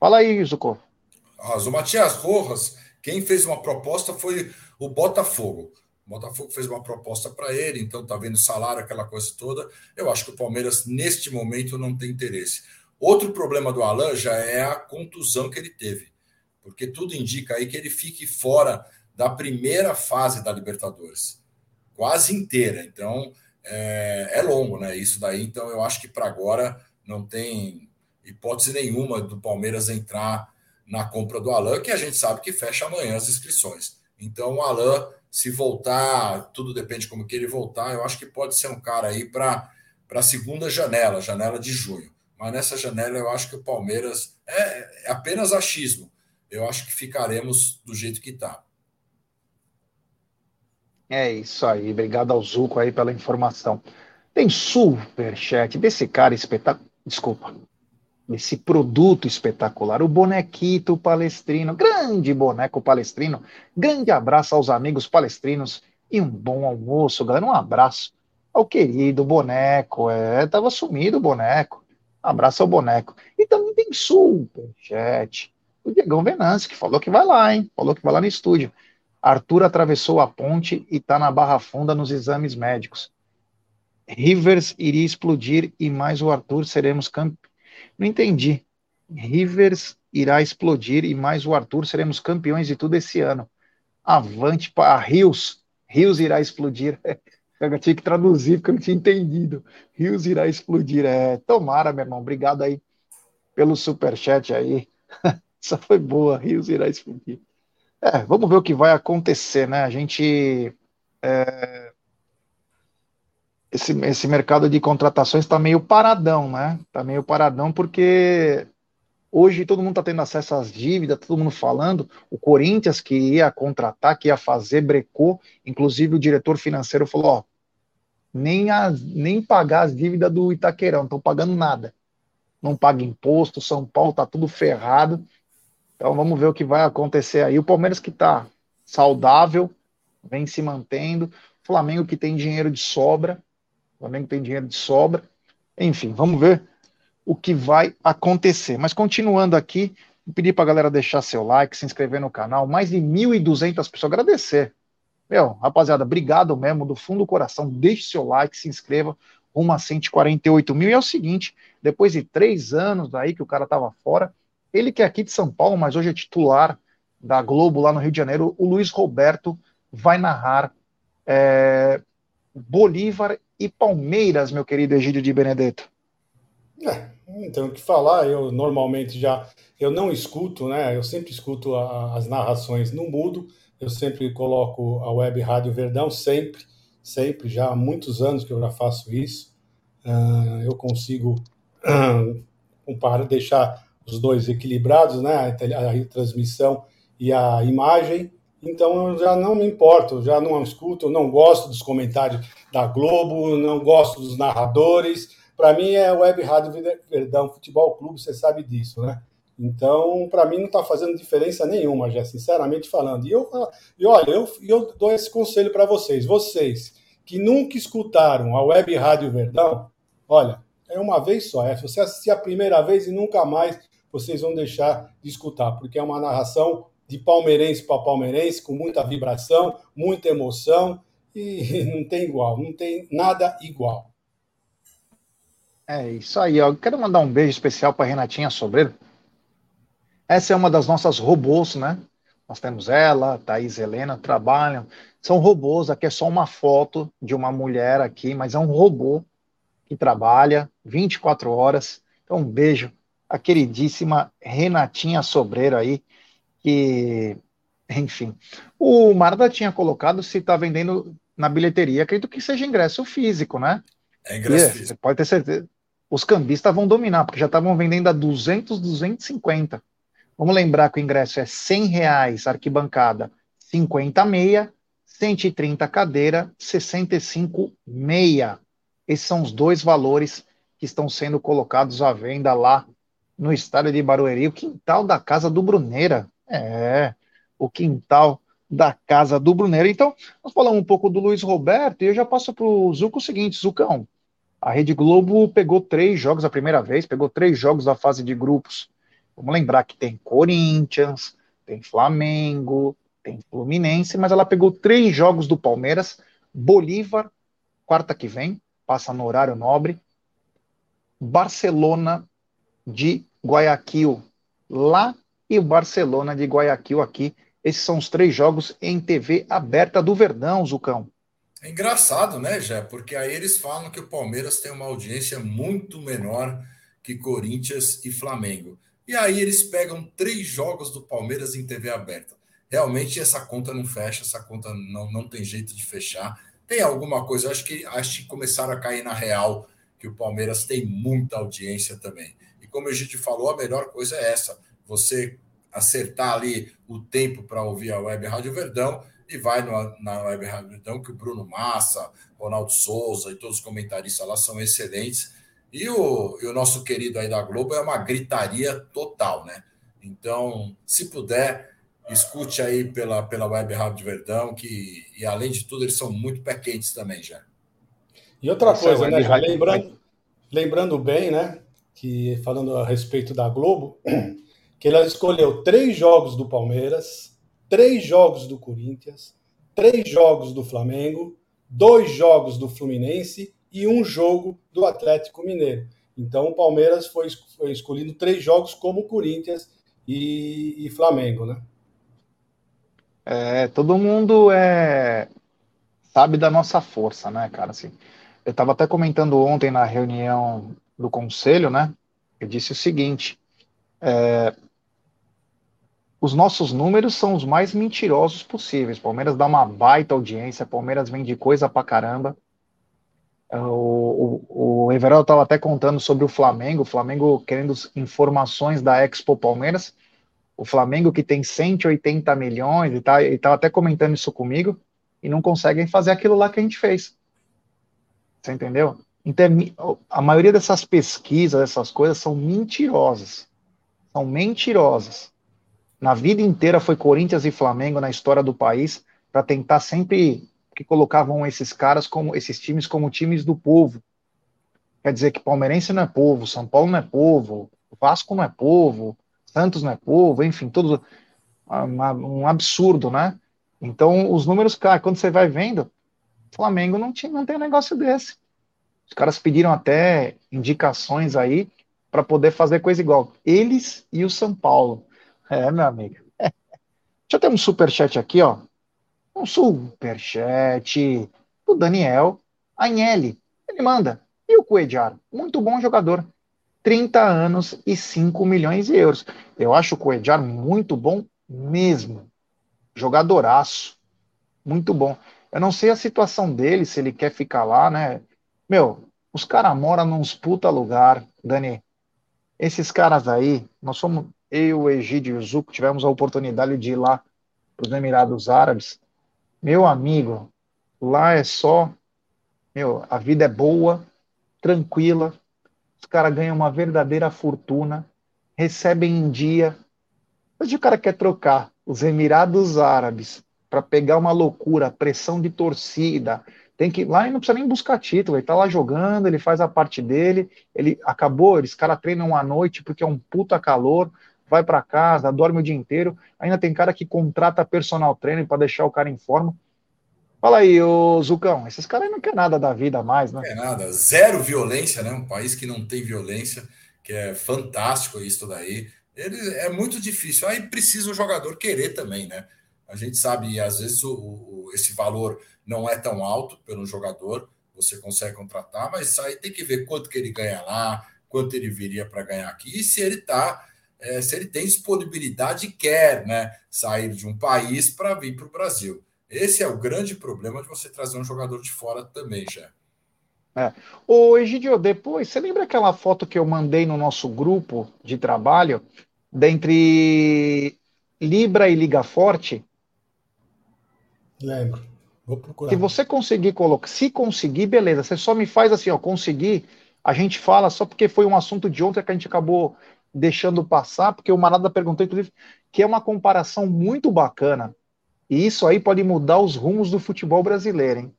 Fala aí, Zuko. Ah, o Matias Rojas, quem fez uma proposta foi o Botafogo. O Botafogo fez uma proposta para ele, então tá vendo salário, aquela coisa toda. Eu acho que o Palmeiras, neste momento, não tem interesse. Outro problema do Alain já é a contusão que ele teve, porque tudo indica aí que ele fique fora da primeira fase da Libertadores quase inteira. Então, é, é longo, né? Isso daí. Então, eu acho que para agora não tem hipótese nenhuma do Palmeiras entrar na compra do Alain, que a gente sabe que fecha amanhã as inscrições. Então, o Alain, se voltar, tudo depende de como que ele voltar, eu acho que pode ser um cara aí para a segunda janela, janela de junho. Mas nessa janela eu acho que o Palmeiras é, é apenas achismo. Eu acho que ficaremos do jeito que está. É isso aí, obrigado ao Zuco aí pela informação. Tem superchat desse cara espetacular, desculpa, desse produto espetacular, o bonequito palestrino, grande boneco palestrino, grande abraço aos amigos palestrinos e um bom almoço, galera, um abraço ao querido boneco, é, tava sumido o boneco, abraço ao boneco. E também tem superchat, o Diegão Venâncio, que falou que vai lá, hein, falou que vai lá no estúdio. Arthur atravessou a ponte e está na Barra Funda nos exames médicos. Rivers iria explodir e mais o Arthur seremos campeões. Não entendi. Rivers irá explodir e mais o Arthur seremos campeões de tudo esse ano. Avante para Rios. Rios irá explodir. Eu tinha que traduzir porque eu não tinha entendido. Rios irá explodir. É, tomara, meu irmão. Obrigado aí pelo superchat aí. Essa foi boa. Rios irá explodir. É, vamos ver o que vai acontecer, né? A gente. É, esse, esse mercado de contratações está meio paradão, né? Está meio paradão porque hoje todo mundo está tendo acesso às dívidas, todo mundo falando. O Corinthians que ia contratar, que ia fazer, brecou. Inclusive o diretor financeiro falou: ó, nem, nem pagar as dívidas do Itaquerão, não estão pagando nada. Não paga imposto, São Paulo está tudo ferrado. Então vamos ver o que vai acontecer aí. O Palmeiras que está saudável, vem se mantendo. Flamengo que tem dinheiro de sobra. Flamengo tem dinheiro de sobra. Enfim, vamos ver o que vai acontecer. Mas continuando aqui, pedir para a galera deixar seu like, se inscrever no canal. Mais de 1.200 pessoas. Agradecer. Meu, rapaziada, obrigado mesmo, do fundo do coração. Deixe seu like, se inscreva. Rumo a 148 mil. E é o seguinte: depois de três anos aí que o cara estava fora, ele que é aqui de São Paulo, mas hoje é titular da Globo lá no Rio de Janeiro, o Luiz Roberto vai narrar é, Bolívar e Palmeiras, meu querido Egídio de Benedetto. É, não tenho o que falar, eu normalmente já, eu não escuto, né, eu sempre escuto a, as narrações no mudo, eu sempre coloco a Web Rádio Verdão, sempre, sempre, já há muitos anos que eu já faço isso, uh, eu consigo uh, deixar os dois equilibrados, né? A, a transmissão e a imagem. Então eu já não me importo, já não escuto, não gosto dos comentários da Globo, não gosto dos narradores. Para mim é Web Rádio Verdão Futebol Clube, você sabe disso, né? Então, para mim não está fazendo diferença nenhuma, já sinceramente falando. E eu, e olha, eu, eu dou esse conselho para vocês, vocês que nunca escutaram a Web Rádio Verdão, olha, é uma vez só. É, se você assistir a primeira vez e nunca mais vocês vão deixar de escutar, porque é uma narração de palmeirense para palmeirense, com muita vibração, muita emoção, e não tem igual, não tem nada igual. É isso aí, ó. Quero mandar um beijo especial para Renatinha Sobreiro. Essa é uma das nossas robôs, né? Nós temos ela, Thaís Helena, trabalham. São robôs, aqui é só uma foto de uma mulher aqui, mas é um robô que trabalha 24 horas. Então, um beijo a queridíssima Renatinha Sobreiro aí, que, enfim. O Marda tinha colocado se está vendendo na bilheteria, acredito que seja ingresso físico, né? É ingresso físico. Você pode ter certeza. Os cambistas vão dominar, porque já estavam vendendo a 200, 250. Vamos lembrar que o ingresso é 100 reais arquibancada, 50 meia, 130 cadeira, 65 meia. Esses são os dois valores que estão sendo colocados à venda lá no estádio de Barueri, o quintal da casa do Bruneira. É, o quintal da casa do Bruneira. Então, nós falamos um pouco do Luiz Roberto e eu já passo para o Zuco o seguinte, Zucão, a Rede Globo pegou três jogos a primeira vez, pegou três jogos da fase de grupos Vamos lembrar que tem Corinthians, tem Flamengo, tem Fluminense, mas ela pegou três jogos do Palmeiras, Bolívar, quarta que vem, passa no horário nobre, Barcelona de Guayaquil, lá e o Barcelona de Guayaquil aqui. Esses são os três jogos em TV aberta do Verdão, Zucão. É engraçado, né, Jé? Porque aí eles falam que o Palmeiras tem uma audiência muito menor que Corinthians e Flamengo. E aí eles pegam três jogos do Palmeiras em TV aberta. Realmente essa conta não fecha, essa conta não, não tem jeito de fechar. Tem alguma coisa, acho que acho que começaram a cair na real que o Palmeiras tem muita audiência também. E como a gente falou, a melhor coisa é essa: você acertar ali o tempo para ouvir a Web Rádio Verdão e vai no, na Web Rádio Verdão, que o Bruno Massa, Ronaldo Souza e todos os comentaristas lá são excelentes e o, e o nosso querido aí da Globo é uma gritaria total, né? Então, se puder, escute aí pela, pela Web Rádio Verdão, que, e além de tudo, eles são muito pé quentes também, já. E outra Essa coisa, né, já, lembrando, lembrando bem, né, que falando a respeito da Globo, que ela escolheu três jogos do Palmeiras, três jogos do Corinthians, três jogos do Flamengo, dois jogos do Fluminense e um jogo do Atlético Mineiro. Então o Palmeiras foi, foi escolhido três jogos como Corinthians e, e Flamengo, né? É, todo mundo é sabe da nossa força, né, cara? Assim, eu estava até comentando ontem na reunião do conselho, né? Eu disse o seguinte: é, os nossos números são os mais mentirosos possíveis. Palmeiras dá uma baita audiência, Palmeiras vende coisa pra caramba. O, o, o Everaldo estava até contando sobre o Flamengo, o Flamengo querendo informações da Expo Palmeiras, o Flamengo que tem 180 milhões e tá, estava até comentando isso comigo, e não conseguem fazer aquilo lá que a gente fez. Você entendeu? Então, a maioria dessas pesquisas, essas coisas, são mentirosas. São mentirosas. Na vida inteira foi Corinthians e Flamengo na história do país para tentar sempre que colocavam esses caras como esses times como times do povo. Quer dizer que palmeirense não é povo, São Paulo não é povo, Vasco não é povo, Santos não é povo, enfim, todos um absurdo, né? Então os números caem. Quando você vai vendo, Flamengo não, tinha, não tem um negócio desse. Os caras pediram até indicações aí para poder fazer coisa igual. Eles e o São Paulo. É, meu amigo. Deixa eu ter um super chat aqui, ó um superchat do Daniel Agnelli. Ele manda. E o Coedjar? Muito bom jogador. 30 anos e 5 milhões de euros. Eu acho o Coedjar muito bom mesmo. Jogadoraço. Muito bom. Eu não sei a situação dele, se ele quer ficar lá, né? Meu, os caras moram num puta lugar, Dani. Esses caras aí, nós somos, eu, Egídio e o Zuco, tivemos a oportunidade de ir lá para os Emirados Árabes. Meu amigo, lá é só. Meu, a vida é boa, tranquila, os caras ganham uma verdadeira fortuna, recebem em dia. Hoje o cara quer trocar os Emirados Árabes para pegar uma loucura, pressão de torcida. Tem que lá e não precisa nem buscar título, ele tá lá jogando, ele faz a parte dele, ele acabou, eles cara treinam à noite porque é um puta calor, vai para casa, dorme o dia inteiro. Ainda tem cara que contrata personal trainer para deixar o cara em forma. Fala aí, ô Zucão, esses caras não querem nada da vida mais, né? Não quer nada, zero violência, né? Um país que não tem violência, que é fantástico isso daí. Ele, é muito difícil. Aí precisa o jogador querer também, né? A gente sabe, às vezes, o, o, esse valor não é tão alto pelo jogador, você consegue contratar, mas aí tem que ver quanto que ele ganha lá, quanto ele viria para ganhar aqui, e se ele tá, é, se ele tem disponibilidade e quer né, sair de um país para vir para o Brasil. Esse é o grande problema de você trazer um jogador de fora também, já. É. Ô, Egidio, depois, você lembra aquela foto que eu mandei no nosso grupo de trabalho, dentre Libra e Liga Forte? Lembro. Vou procurar. Se você conseguir colocar, se conseguir, beleza. Você só me faz assim, ó, conseguir. A gente fala só porque foi um assunto de ontem que a gente acabou deixando passar, porque o Manada perguntou, inclusive, que é uma comparação muito bacana. E isso aí pode mudar os rumos do futebol brasileiro, hein?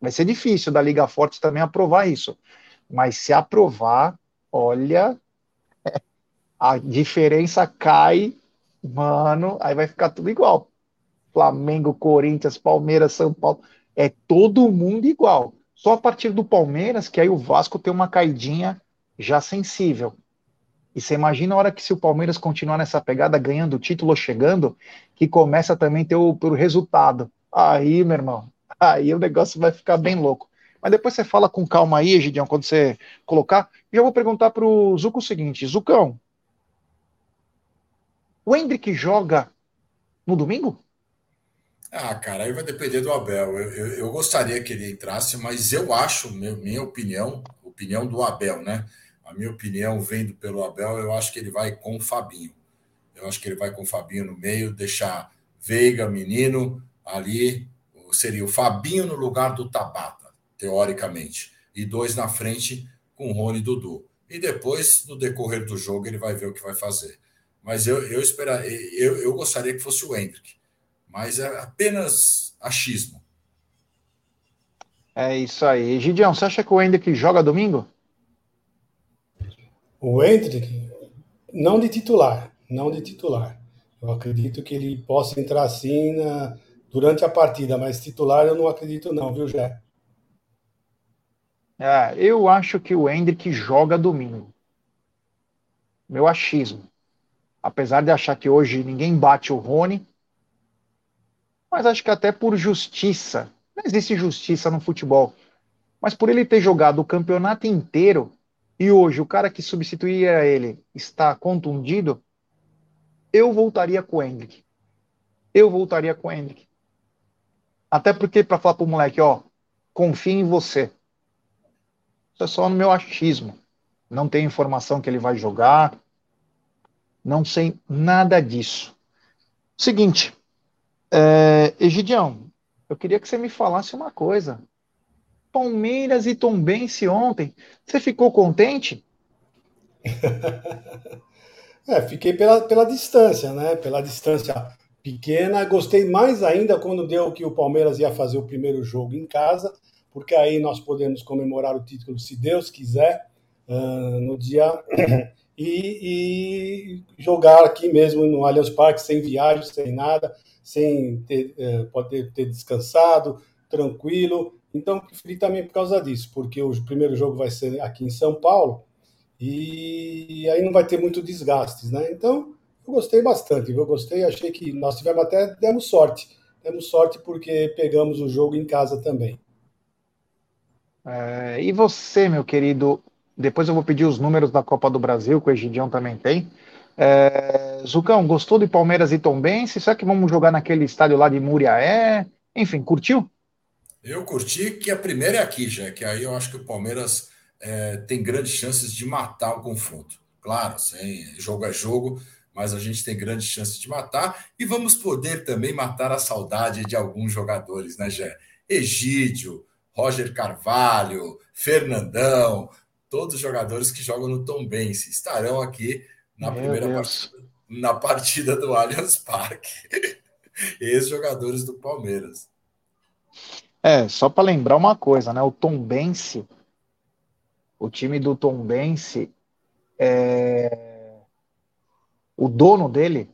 Vai ser difícil da Liga Forte também aprovar isso. Mas se aprovar, olha, a diferença cai, mano, aí vai ficar tudo igual. Flamengo, Corinthians, Palmeiras, São Paulo, é todo mundo igual. Só a partir do Palmeiras que aí o Vasco tem uma caidinha já sensível. E você imagina a hora que se o Palmeiras continuar nessa pegada, ganhando o título, chegando, que começa também ter o, o resultado. Aí, meu irmão, aí o negócio vai ficar bem louco. Mas depois você fala com calma aí, Gideon, quando você colocar. E eu vou perguntar para o Zuco o seguinte: Zucão, o Hendrick joga no domingo? Ah, cara, aí vai depender do Abel. Eu, eu, eu gostaria que ele entrasse, mas eu acho, meu, minha opinião, opinião do Abel, né? A minha opinião, vendo pelo Abel, eu acho que ele vai com o Fabinho. Eu acho que ele vai com o Fabinho no meio, deixar Veiga, menino, ali. Seria o Fabinho no lugar do Tabata, teoricamente. E dois na frente com Rony e Dudu. E depois, no decorrer do jogo, ele vai ver o que vai fazer. Mas eu, eu, esperar, eu, eu gostaria que fosse o Hendrick mas é apenas achismo. É isso aí. Gideão, você acha que o Hendrick joga domingo? O Hendrick, não de titular, não de titular. Eu acredito que ele possa entrar assim na, durante a partida, mas titular eu não acredito não, viu, Jé? É, eu acho que o Hendrick joga domingo. Meu achismo. Apesar de achar que hoje ninguém bate o Rony, mas acho que até por justiça. Não existe justiça no futebol. Mas por ele ter jogado o campeonato inteiro e hoje o cara que substituía ele está contundido, eu voltaria com o Hendrick. Eu voltaria com o Hendrick. Até porque, para falar pro moleque, ó, confia em você. Isso é só no meu achismo. Não tenho informação que ele vai jogar. Não sei nada disso. Seguinte, é, Egidião, eu queria que você me falasse uma coisa. Palmeiras e Tombense ontem, você ficou contente? é, fiquei pela, pela distância, né? Pela distância pequena. Gostei mais ainda quando deu que o Palmeiras ia fazer o primeiro jogo em casa, porque aí nós podemos comemorar o título, se Deus quiser, uh, no dia. e, e jogar aqui mesmo no Allianz Parque, sem viagem, sem nada sem ter, é, poder ter descansado, tranquilo. Então, preferi também por causa disso, porque o primeiro jogo vai ser aqui em São Paulo e aí não vai ter muito desgastes, né? Então, eu gostei bastante, eu gostei, achei que nós tivemos até, demos sorte, demos sorte porque pegamos o jogo em casa também. É, e você, meu querido, depois eu vou pedir os números da Copa do Brasil, que o Egidião também tem. É, Zucão, gostou de Palmeiras e Tombense? Será que vamos jogar naquele estádio lá de Muriaé? Enfim, curtiu? Eu curti que a primeira é aqui, já, que aí eu acho que o Palmeiras é, tem grandes chances de matar o confronto. Claro, sem jogo é jogo, mas a gente tem grandes chances de matar e vamos poder também matar a saudade de alguns jogadores, né, Gé? Egídio, Roger Carvalho, Fernandão, todos os jogadores que jogam no Tombense estarão aqui na Meu primeira partida, na partida do Allianz Parque. Ex-jogadores do Palmeiras. É, só para lembrar uma coisa, né? O Tom Bense, o time do Tom Bense, é... o dono dele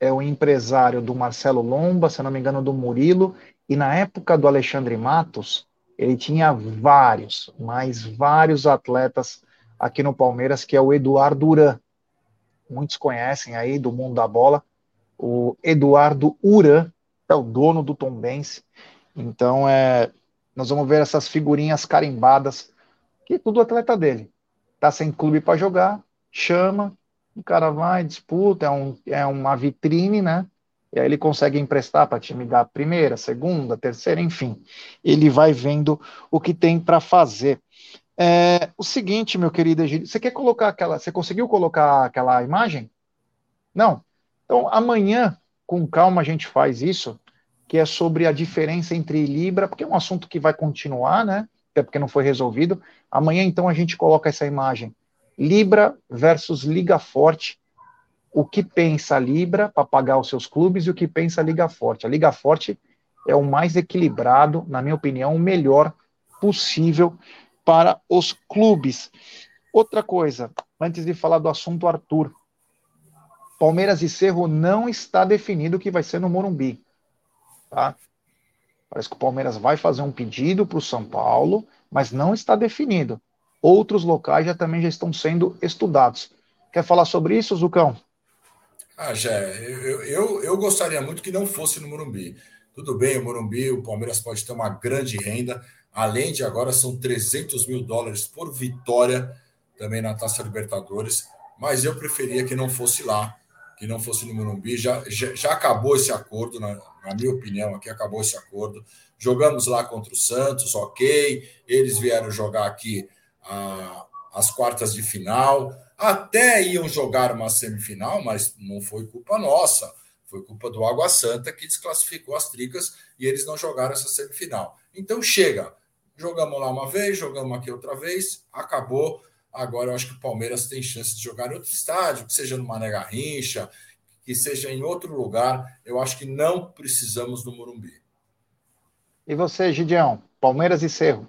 é o empresário do Marcelo Lomba, se não me engano, do Murilo, e na época do Alexandre Matos, ele tinha vários, mas vários atletas aqui no Palmeiras, que é o Eduardo Uran. Muitos conhecem aí do mundo da bola. O Eduardo Uran é o dono do Tombense. Então, é, nós vamos ver essas figurinhas carimbadas, que é tudo atleta dele. Tá sem clube para jogar, chama, o cara vai, disputa, é, um, é uma vitrine, né? E aí ele consegue emprestar para time da primeira, segunda, terceira, enfim. Ele vai vendo o que tem para fazer. É, o seguinte, meu querido Egílio, você quer colocar aquela. Você conseguiu colocar aquela imagem? Não. Então, amanhã, com calma, a gente faz isso, que é sobre a diferença entre Libra, porque é um assunto que vai continuar, né? Até porque não foi resolvido. Amanhã, então, a gente coloca essa imagem. Libra versus Liga Forte o que pensa Libra para pagar os seus clubes e o que pensa a Liga Forte. A Liga Forte é o mais equilibrado, na minha opinião, o melhor possível para os clubes. Outra coisa, antes de falar do assunto Arthur, Palmeiras e Cerro não está definido o que vai ser no Morumbi. Tá? Parece que o Palmeiras vai fazer um pedido para o São Paulo, mas não está definido. Outros locais já também já estão sendo estudados. Quer falar sobre isso, Zucão? Ah, já. Eu, eu, eu gostaria muito que não fosse no Morumbi. Tudo bem, o Morumbi, o Palmeiras pode ter uma grande renda. Além de agora, são 300 mil dólares por vitória também na Taça Libertadores. Mas eu preferia que não fosse lá, que não fosse no Morumbi. Já, já, já acabou esse acordo, na, na, minha opinião, aqui acabou esse acordo. Jogamos lá contra o Santos, ok. Eles vieram jogar aqui a, as quartas de final até iam jogar uma semifinal, mas não foi culpa nossa. Foi culpa do Água Santa que desclassificou as tricas e eles não jogaram essa semifinal. Então chega. Jogamos lá uma vez, jogamos aqui outra vez, acabou. Agora eu acho que o Palmeiras tem chance de jogar em outro estádio, que seja no Mané Garrincha, que seja em outro lugar. Eu acho que não precisamos do Morumbi. E você, Gideão? Palmeiras e Cerro?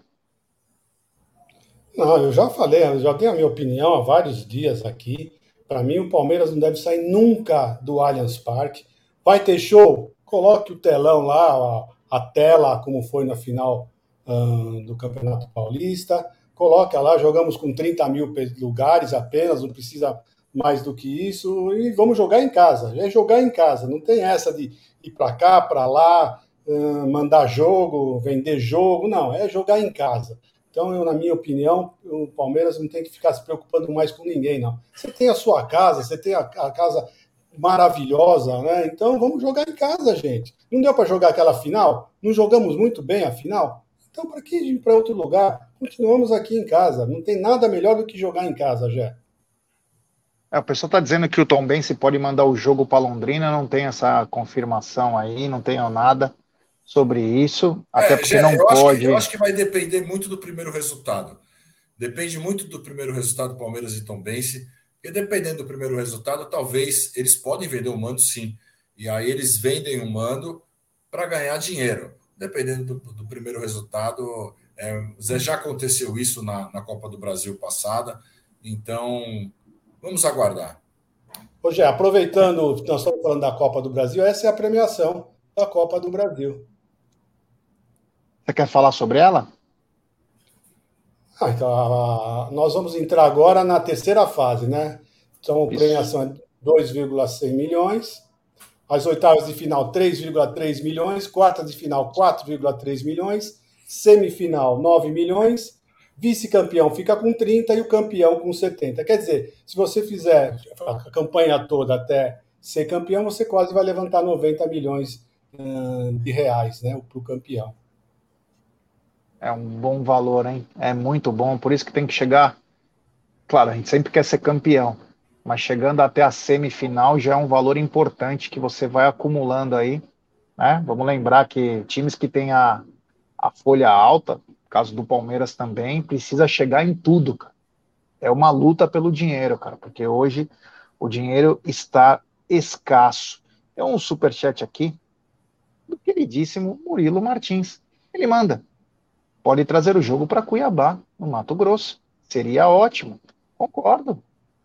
Não, eu já falei, eu já dei a minha opinião há vários dias aqui. Para mim, o Palmeiras não deve sair nunca do Allianz Parque. Vai ter show? Coloque o telão lá, a, a tela, como foi na final hum, do Campeonato Paulista. Coloque lá, jogamos com 30 mil lugares apenas, não precisa mais do que isso. E vamos jogar em casa. É jogar em casa, não tem essa de ir para cá, para lá, mandar jogo, vender jogo. Não, é jogar em casa. Então, eu, na minha opinião, o Palmeiras não tem que ficar se preocupando mais com ninguém, não. Você tem a sua casa, você tem a, a casa maravilhosa, né? Então, vamos jogar em casa, gente. Não deu para jogar aquela final? Não jogamos muito bem a final? Então, para que ir para outro lugar? Continuamos aqui em casa. Não tem nada melhor do que jogar em casa, Jé. É, o pessoal está dizendo que o Tom Bense pode mandar o jogo para Londrina, não tem essa confirmação aí, não tenho nada sobre isso, até é, porque não eu pode. Acho que, eu acho que vai depender muito do primeiro resultado. Depende muito do primeiro resultado do Palmeiras e Tombense, e dependendo do primeiro resultado, talvez eles podem vender o mando sim. E aí eles vendem o mando para ganhar dinheiro. Dependendo do, do primeiro resultado, é, já aconteceu isso na, na Copa do Brasil passada, então vamos aguardar. Hoje, aproveitando, nós estamos falando da Copa do Brasil, essa é a premiação da Copa do Brasil. Você quer falar sobre ela? Ah, então, nós vamos entrar agora na terceira fase, né? Então, a premiação é 2,6 milhões. As oitavas de final, 3,3 milhões. Quartas de final, 4,3 milhões. Semifinal, 9 milhões. Vice-campeão fica com 30 e o campeão com 70. Quer dizer, se você fizer a campanha toda até ser campeão, você quase vai levantar 90 milhões de reais né, para o campeão. É um bom valor, hein? É muito bom. Por isso que tem que chegar. Claro, a gente sempre quer ser campeão, mas chegando até a semifinal já é um valor importante que você vai acumulando aí. Né? Vamos lembrar que times que têm a, a folha alta, caso do Palmeiras também, precisa chegar em tudo, cara. É uma luta pelo dinheiro, cara, porque hoje o dinheiro está escasso. Tem um superchat aqui do queridíssimo Murilo Martins. Ele manda pode trazer o jogo para Cuiabá, no Mato Grosso. Seria ótimo. Concordo.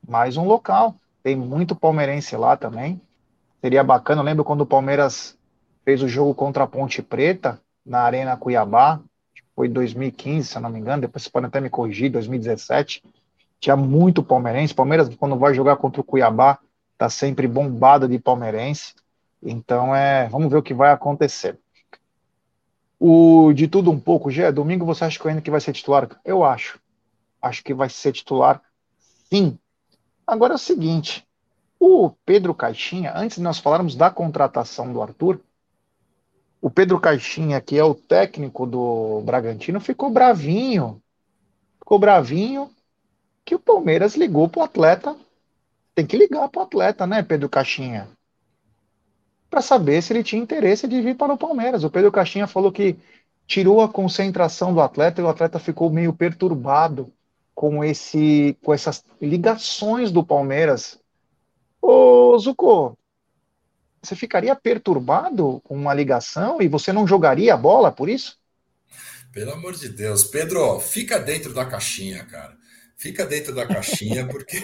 Mais um local. Tem muito palmeirense lá também. Seria bacana. Eu lembro quando o Palmeiras fez o jogo contra a Ponte Preta na Arena Cuiabá, foi 2015, se eu não me engano, depois você pode até me corrigir, 2017. Tinha muito palmeirense. Palmeiras, quando vai jogar contra o Cuiabá, tá sempre bombado de palmeirense. Então, é, vamos ver o que vai acontecer. O de tudo um pouco, Gé, domingo você acha que ainda que vai ser titular? Eu acho. Acho que vai ser titular, sim. Agora é o seguinte, o Pedro Caixinha, antes de nós falarmos da contratação do Arthur, o Pedro Caixinha, que é o técnico do Bragantino, ficou bravinho. Ficou bravinho que o Palmeiras ligou para o atleta. Tem que ligar para o atleta, né, Pedro Caixinha? Para saber se ele tinha interesse de vir para o Palmeiras. O Pedro Caixinha falou que tirou a concentração do atleta e o atleta ficou meio perturbado com esse com essas ligações do Palmeiras. Ô, Zuko, você ficaria perturbado com uma ligação e você não jogaria a bola por isso? Pelo amor de Deus, Pedro, fica dentro da caixinha, cara. Fica dentro da caixinha porque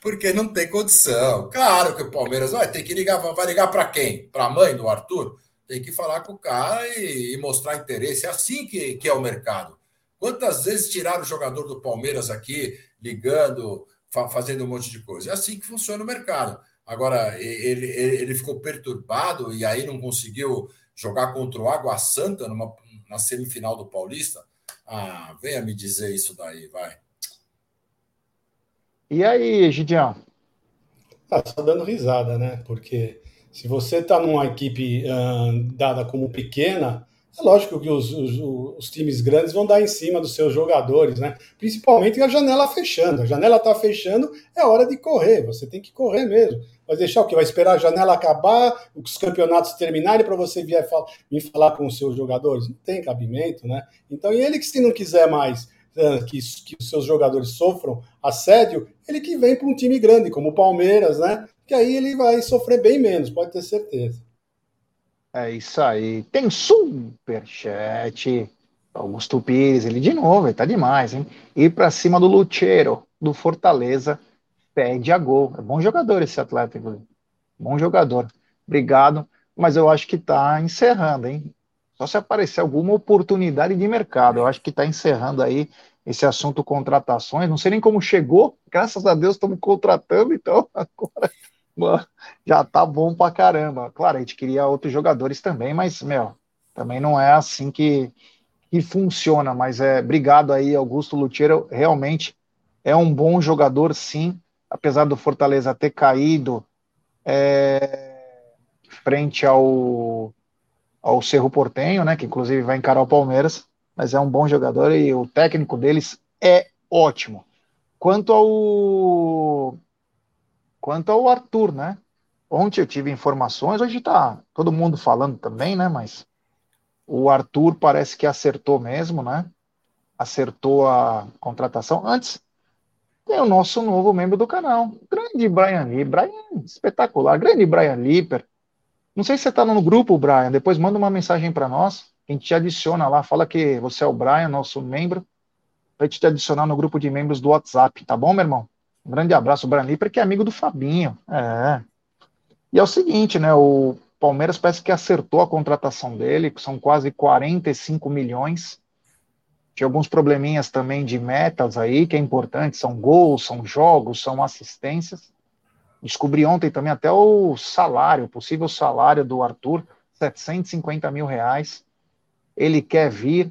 porque não tem condição. Claro que o Palmeiras vai ter que ligar, vai ligar para quem? Para a mãe do Arthur? Tem que falar com o cara e, e, mostrar interesse. É assim que, que é o mercado. Quantas vezes tiraram o jogador do Palmeiras aqui, ligando, fa fazendo um monte de coisa? É assim que funciona o mercado. Agora, ele, ele ficou perturbado e aí não conseguiu jogar contra o Água Santa numa, na semifinal do Paulista. Ah, venha me dizer isso daí, vai. E aí, Gidião? Ah, só dando risada, né? Porque se você está numa equipe uh, dada como pequena, é lógico que os, os, os, times grandes vão dar em cima dos seus jogadores, né? Principalmente a janela fechando. A janela está fechando, é hora de correr. Você tem que correr mesmo. Vai deixar o quê? Vai esperar a janela acabar, os campeonatos terminarem para você vir vir falar com os seus jogadores? Não tem cabimento, né? Então, e ele que se não quiser mais uh, que, que os seus jogadores sofram assédio, ele que vem para um time grande, como o Palmeiras, né? Que aí ele vai sofrer bem menos, pode ter certeza. É isso aí. Tem superchat. Augusto Pires, ele de novo, ele tá demais, hein? Ir para cima do Lucheiro, do Fortaleza pede a gol. É bom jogador esse atleta, inclusive. Bom jogador. Obrigado. Mas eu acho que está encerrando, hein? Só se aparecer alguma oportunidade de mercado. Eu acho que está encerrando aí esse assunto contratações. Não sei nem como chegou. Graças a Deus estamos contratando, então agora já tá bom pra caramba. Claro, a gente queria outros jogadores também, mas, meu, também não é assim que, que funciona. Mas é obrigado aí, Augusto Lutiero. Realmente é um bom jogador, sim apesar do Fortaleza ter caído é, frente ao, ao Cerro Portenho, né, que inclusive vai encarar o Palmeiras, mas é um bom jogador e o técnico deles é ótimo. Quanto ao quanto ao Arthur, né? Ontem eu tive informações, hoje tá todo mundo falando também, né? Mas o Arthur parece que acertou mesmo, né? Acertou a contratação. Antes, tem o nosso novo membro do canal, grande Brian Lee. Brian, espetacular, grande Brian Lipper. Não sei se você está no grupo, Brian, depois manda uma mensagem para nós, a gente te adiciona lá, fala que você é o Brian, nosso membro, para te adicionar no grupo de membros do WhatsApp, tá bom, meu irmão? Um grande abraço, Brian Lipper, que é amigo do Fabinho. É. E é o seguinte, né, o Palmeiras parece que acertou a contratação dele, que são quase 45 milhões, tinha alguns probleminhas também de metas aí, que é importante, são gols, são jogos, são assistências. Descobri ontem também até o salário, o possível salário do Arthur, 750 mil reais. Ele quer vir,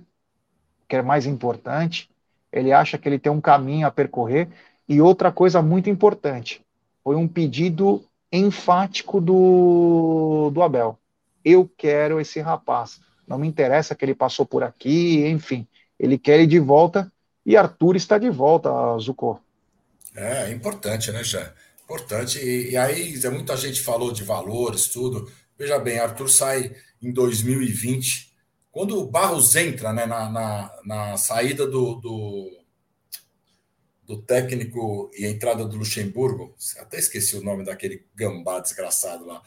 que é mais importante, ele acha que ele tem um caminho a percorrer. E outra coisa muito importante, foi um pedido enfático do, do Abel. Eu quero esse rapaz. Não me interessa que ele passou por aqui, enfim. Ele quer ir de volta e Arthur está de volta, Zucco. É, é importante, né, já? Importante. E, e, aí, muita gente falou de valores, tudo. Veja bem, Arthur sai em 2020. Quando o Barros entra né, na, na, na saída do, do, do, técnico e entrada do Luxemburgo, até esqueci o nome daquele gambá desgraçado lá,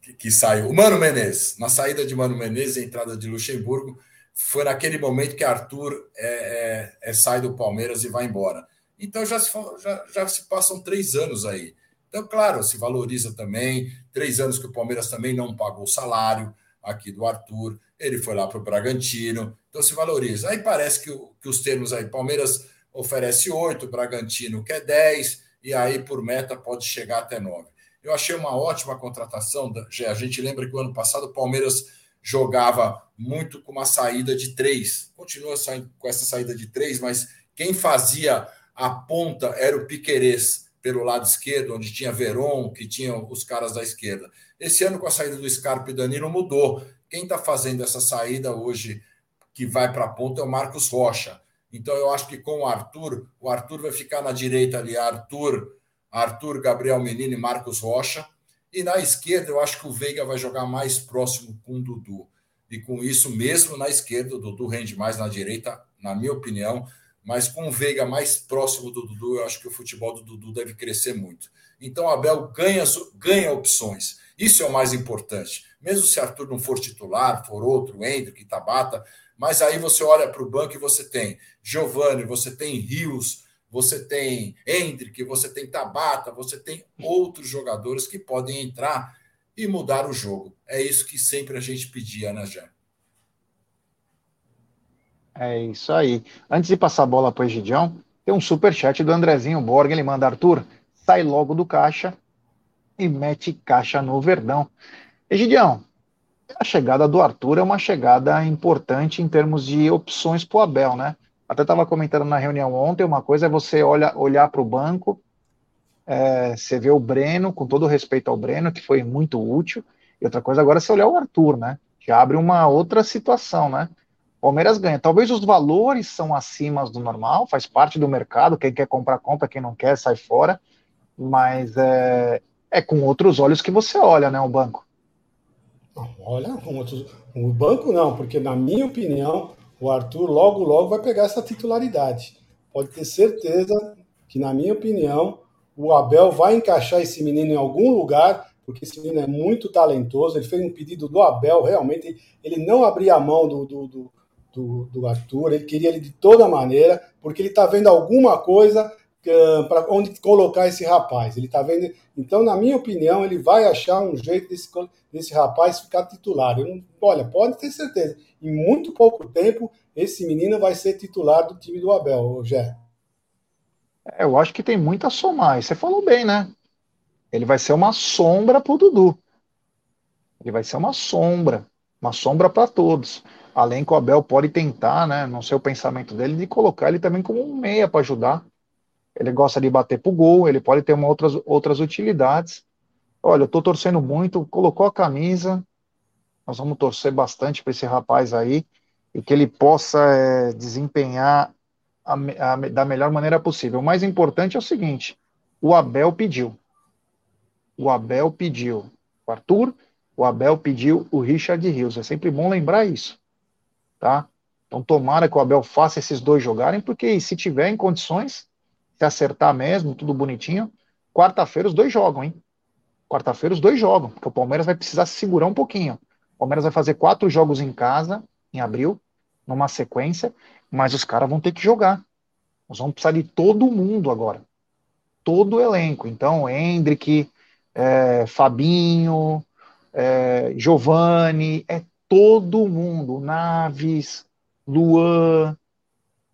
que, que saiu. O Mano Menezes. Na saída de Mano Menezes e entrada de Luxemburgo, foi naquele momento que Arthur é, é, é, sai do Palmeiras e vai embora. Então já se, já, já se passam três anos aí. Então, claro, se valoriza também. Três anos que o Palmeiras também não pagou o salário aqui do Arthur. Ele foi lá para o Bragantino. Então se valoriza. Aí parece que, que os termos aí, Palmeiras oferece oito, Bragantino quer dez, e aí por meta pode chegar até nove. Eu achei uma ótima contratação. A gente lembra que o ano passado o Palmeiras jogava muito com uma saída de três. Continua com essa saída de três, mas quem fazia a ponta era o Piquerez pelo lado esquerdo, onde tinha Veron, que tinha os caras da esquerda. Esse ano, com a saída do Scarpa e Danilo, mudou. Quem está fazendo essa saída hoje, que vai para a ponta, é o Marcos Rocha. Então, eu acho que com o Arthur, o Arthur vai ficar na direita ali, Arthur, Arthur, Gabriel Menino e Marcos Rocha. E na esquerda, eu acho que o Veiga vai jogar mais próximo com o Dudu. E com isso, mesmo na esquerda, o Dudu rende mais na direita, na minha opinião. Mas com o Veiga mais próximo do Dudu, eu acho que o futebol do Dudu deve crescer muito. Então, Abel ganha, ganha opções. Isso é o mais importante. Mesmo se Arthur não for titular, for outro, Hendrick, Tabata, mas aí você olha para o banco e você tem Giovanni, você tem Rios, você tem Hendrick, você tem Tabata, você tem outros jogadores que podem entrar e mudar o jogo. É isso que sempre a gente pedia, né, Jé? É isso aí. Antes de passar a bola para o Egidião, tem um super chat do Andrezinho Borg, ele manda Arthur, sai logo do caixa e mete caixa no Verdão. Egidião, a chegada do Arthur é uma chegada importante em termos de opções para o Abel, né? Até estava comentando na reunião ontem, uma coisa é você olha, olhar para o banco, é, você vê o Breno, com todo respeito ao Breno, que foi muito útil, e outra coisa agora é você olhar o Arthur, né? Que abre uma outra situação, né? Palmeiras ganha. Talvez os valores são acima do normal, faz parte do mercado, quem quer comprar, compra, quem não quer, sai fora, mas é, é com outros olhos que você olha, né, o banco. Olha, o banco não, porque na minha opinião, o Arthur logo, logo vai pegar essa titularidade. Pode ter certeza que, na minha opinião, o Abel vai encaixar esse menino em algum lugar, porque esse menino é muito talentoso. Ele fez um pedido do Abel, realmente. Ele não abria a mão do, do, do, do, do Arthur, ele queria ele de toda maneira, porque ele está vendo alguma coisa para onde colocar esse rapaz. Ele está vendo. Então, na minha opinião, ele vai achar um jeito desse, desse rapaz ficar titular. Olha, pode ter certeza em muito pouco tempo, esse menino vai ser titular do time do Abel, Gé. É, eu acho que tem muito a somar. E você falou bem, né? Ele vai ser uma sombra para o Dudu. Ele vai ser uma sombra, uma sombra para todos. Além que o Abel pode tentar, né, não sei o pensamento dele, de colocar ele também como um meia para ajudar. Ele gosta de bater pro gol, ele pode ter uma outras, outras utilidades. Olha, eu estou torcendo muito, colocou a camisa, nós vamos torcer bastante para esse rapaz aí e que ele possa é, desempenhar a, a, da melhor maneira possível. O mais importante é o seguinte: o Abel pediu. O Abel pediu o Arthur, o Abel pediu o Richard Rios. É sempre bom lembrar isso, tá? Então tomara que o Abel faça esses dois jogarem, porque se tiver em condições, se acertar mesmo, tudo bonitinho, quarta-feira os dois jogam, hein? Quarta-feira os dois jogam, porque o Palmeiras vai precisar se segurar um pouquinho. O Palmeiras vai fazer quatro jogos em casa, em abril, numa sequência, mas os caras vão ter que jogar. Nós vamos precisar de todo mundo agora. Todo o elenco. Então, Hendrick, é, Fabinho, é, Giovanni, é todo mundo. Naves, Luan,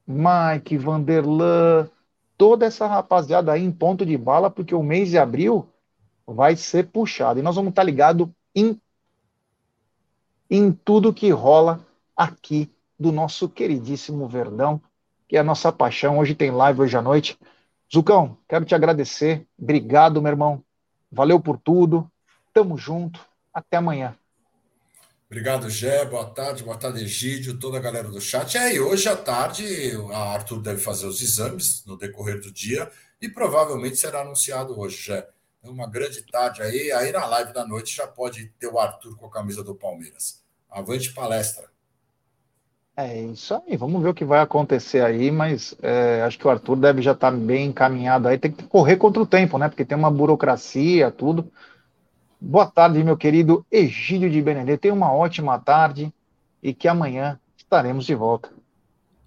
Mike, Vanderlan, toda essa rapaziada aí em ponto de bala, porque o mês de abril vai ser puxado. E nós vamos estar ligados em em tudo que rola aqui do nosso queridíssimo Verdão, que é a nossa paixão. Hoje tem live hoje à noite. Zucão, quero te agradecer. Obrigado, meu irmão. Valeu por tudo. Tamo junto. Até amanhã. Obrigado, Gé. Boa tarde, boa tarde, Egídio, toda a galera do chat. É, e hoje à tarde, a Arthur deve fazer os exames no decorrer do dia e provavelmente será anunciado hoje, Gé. É uma grande tarde aí. Aí na live da noite já pode ter o Arthur com a camisa do Palmeiras. Avante palestra. É isso aí, vamos ver o que vai acontecer aí, mas é, acho que o Arthur deve já estar tá bem encaminhado aí, tem que correr contra o tempo, né? Porque tem uma burocracia, tudo. Boa tarde, meu querido Egídio de Benedetto. Tenha uma ótima tarde e que amanhã estaremos de volta.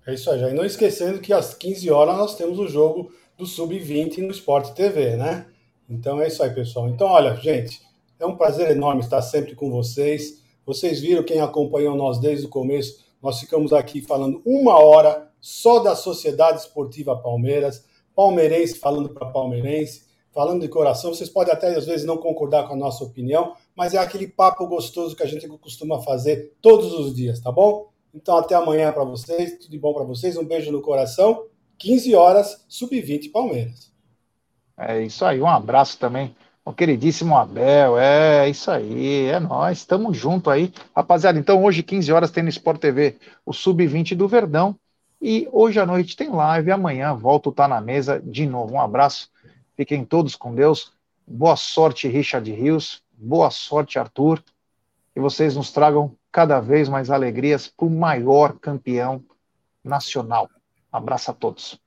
É isso aí, já. E não esquecendo que às 15 horas nós temos o jogo do Sub-20 no Sport TV, né? Então é isso aí, pessoal. Então, olha, gente, é um prazer enorme estar sempre com vocês. Vocês viram quem acompanhou nós desde o começo. Nós ficamos aqui falando uma hora só da Sociedade Esportiva Palmeiras, palmeirense falando para palmeirense, falando de coração. Vocês podem até às vezes não concordar com a nossa opinião, mas é aquele papo gostoso que a gente costuma fazer todos os dias, tá bom? Então até amanhã para vocês, tudo de bom para vocês, um beijo no coração. 15 horas, sub-20 Palmeiras. É isso aí, um abraço também o queridíssimo Abel, é isso aí, é nós, estamos junto aí. Rapaziada, então hoje, 15 horas, tem no Sport TV o Sub-20 do Verdão. E hoje à noite tem live, amanhã volto tá na mesa de novo. Um abraço, fiquem todos com Deus. Boa sorte, Richard Rios. Boa sorte, Arthur. E vocês nos tragam cada vez mais alegrias para o maior campeão nacional. Abraço a todos.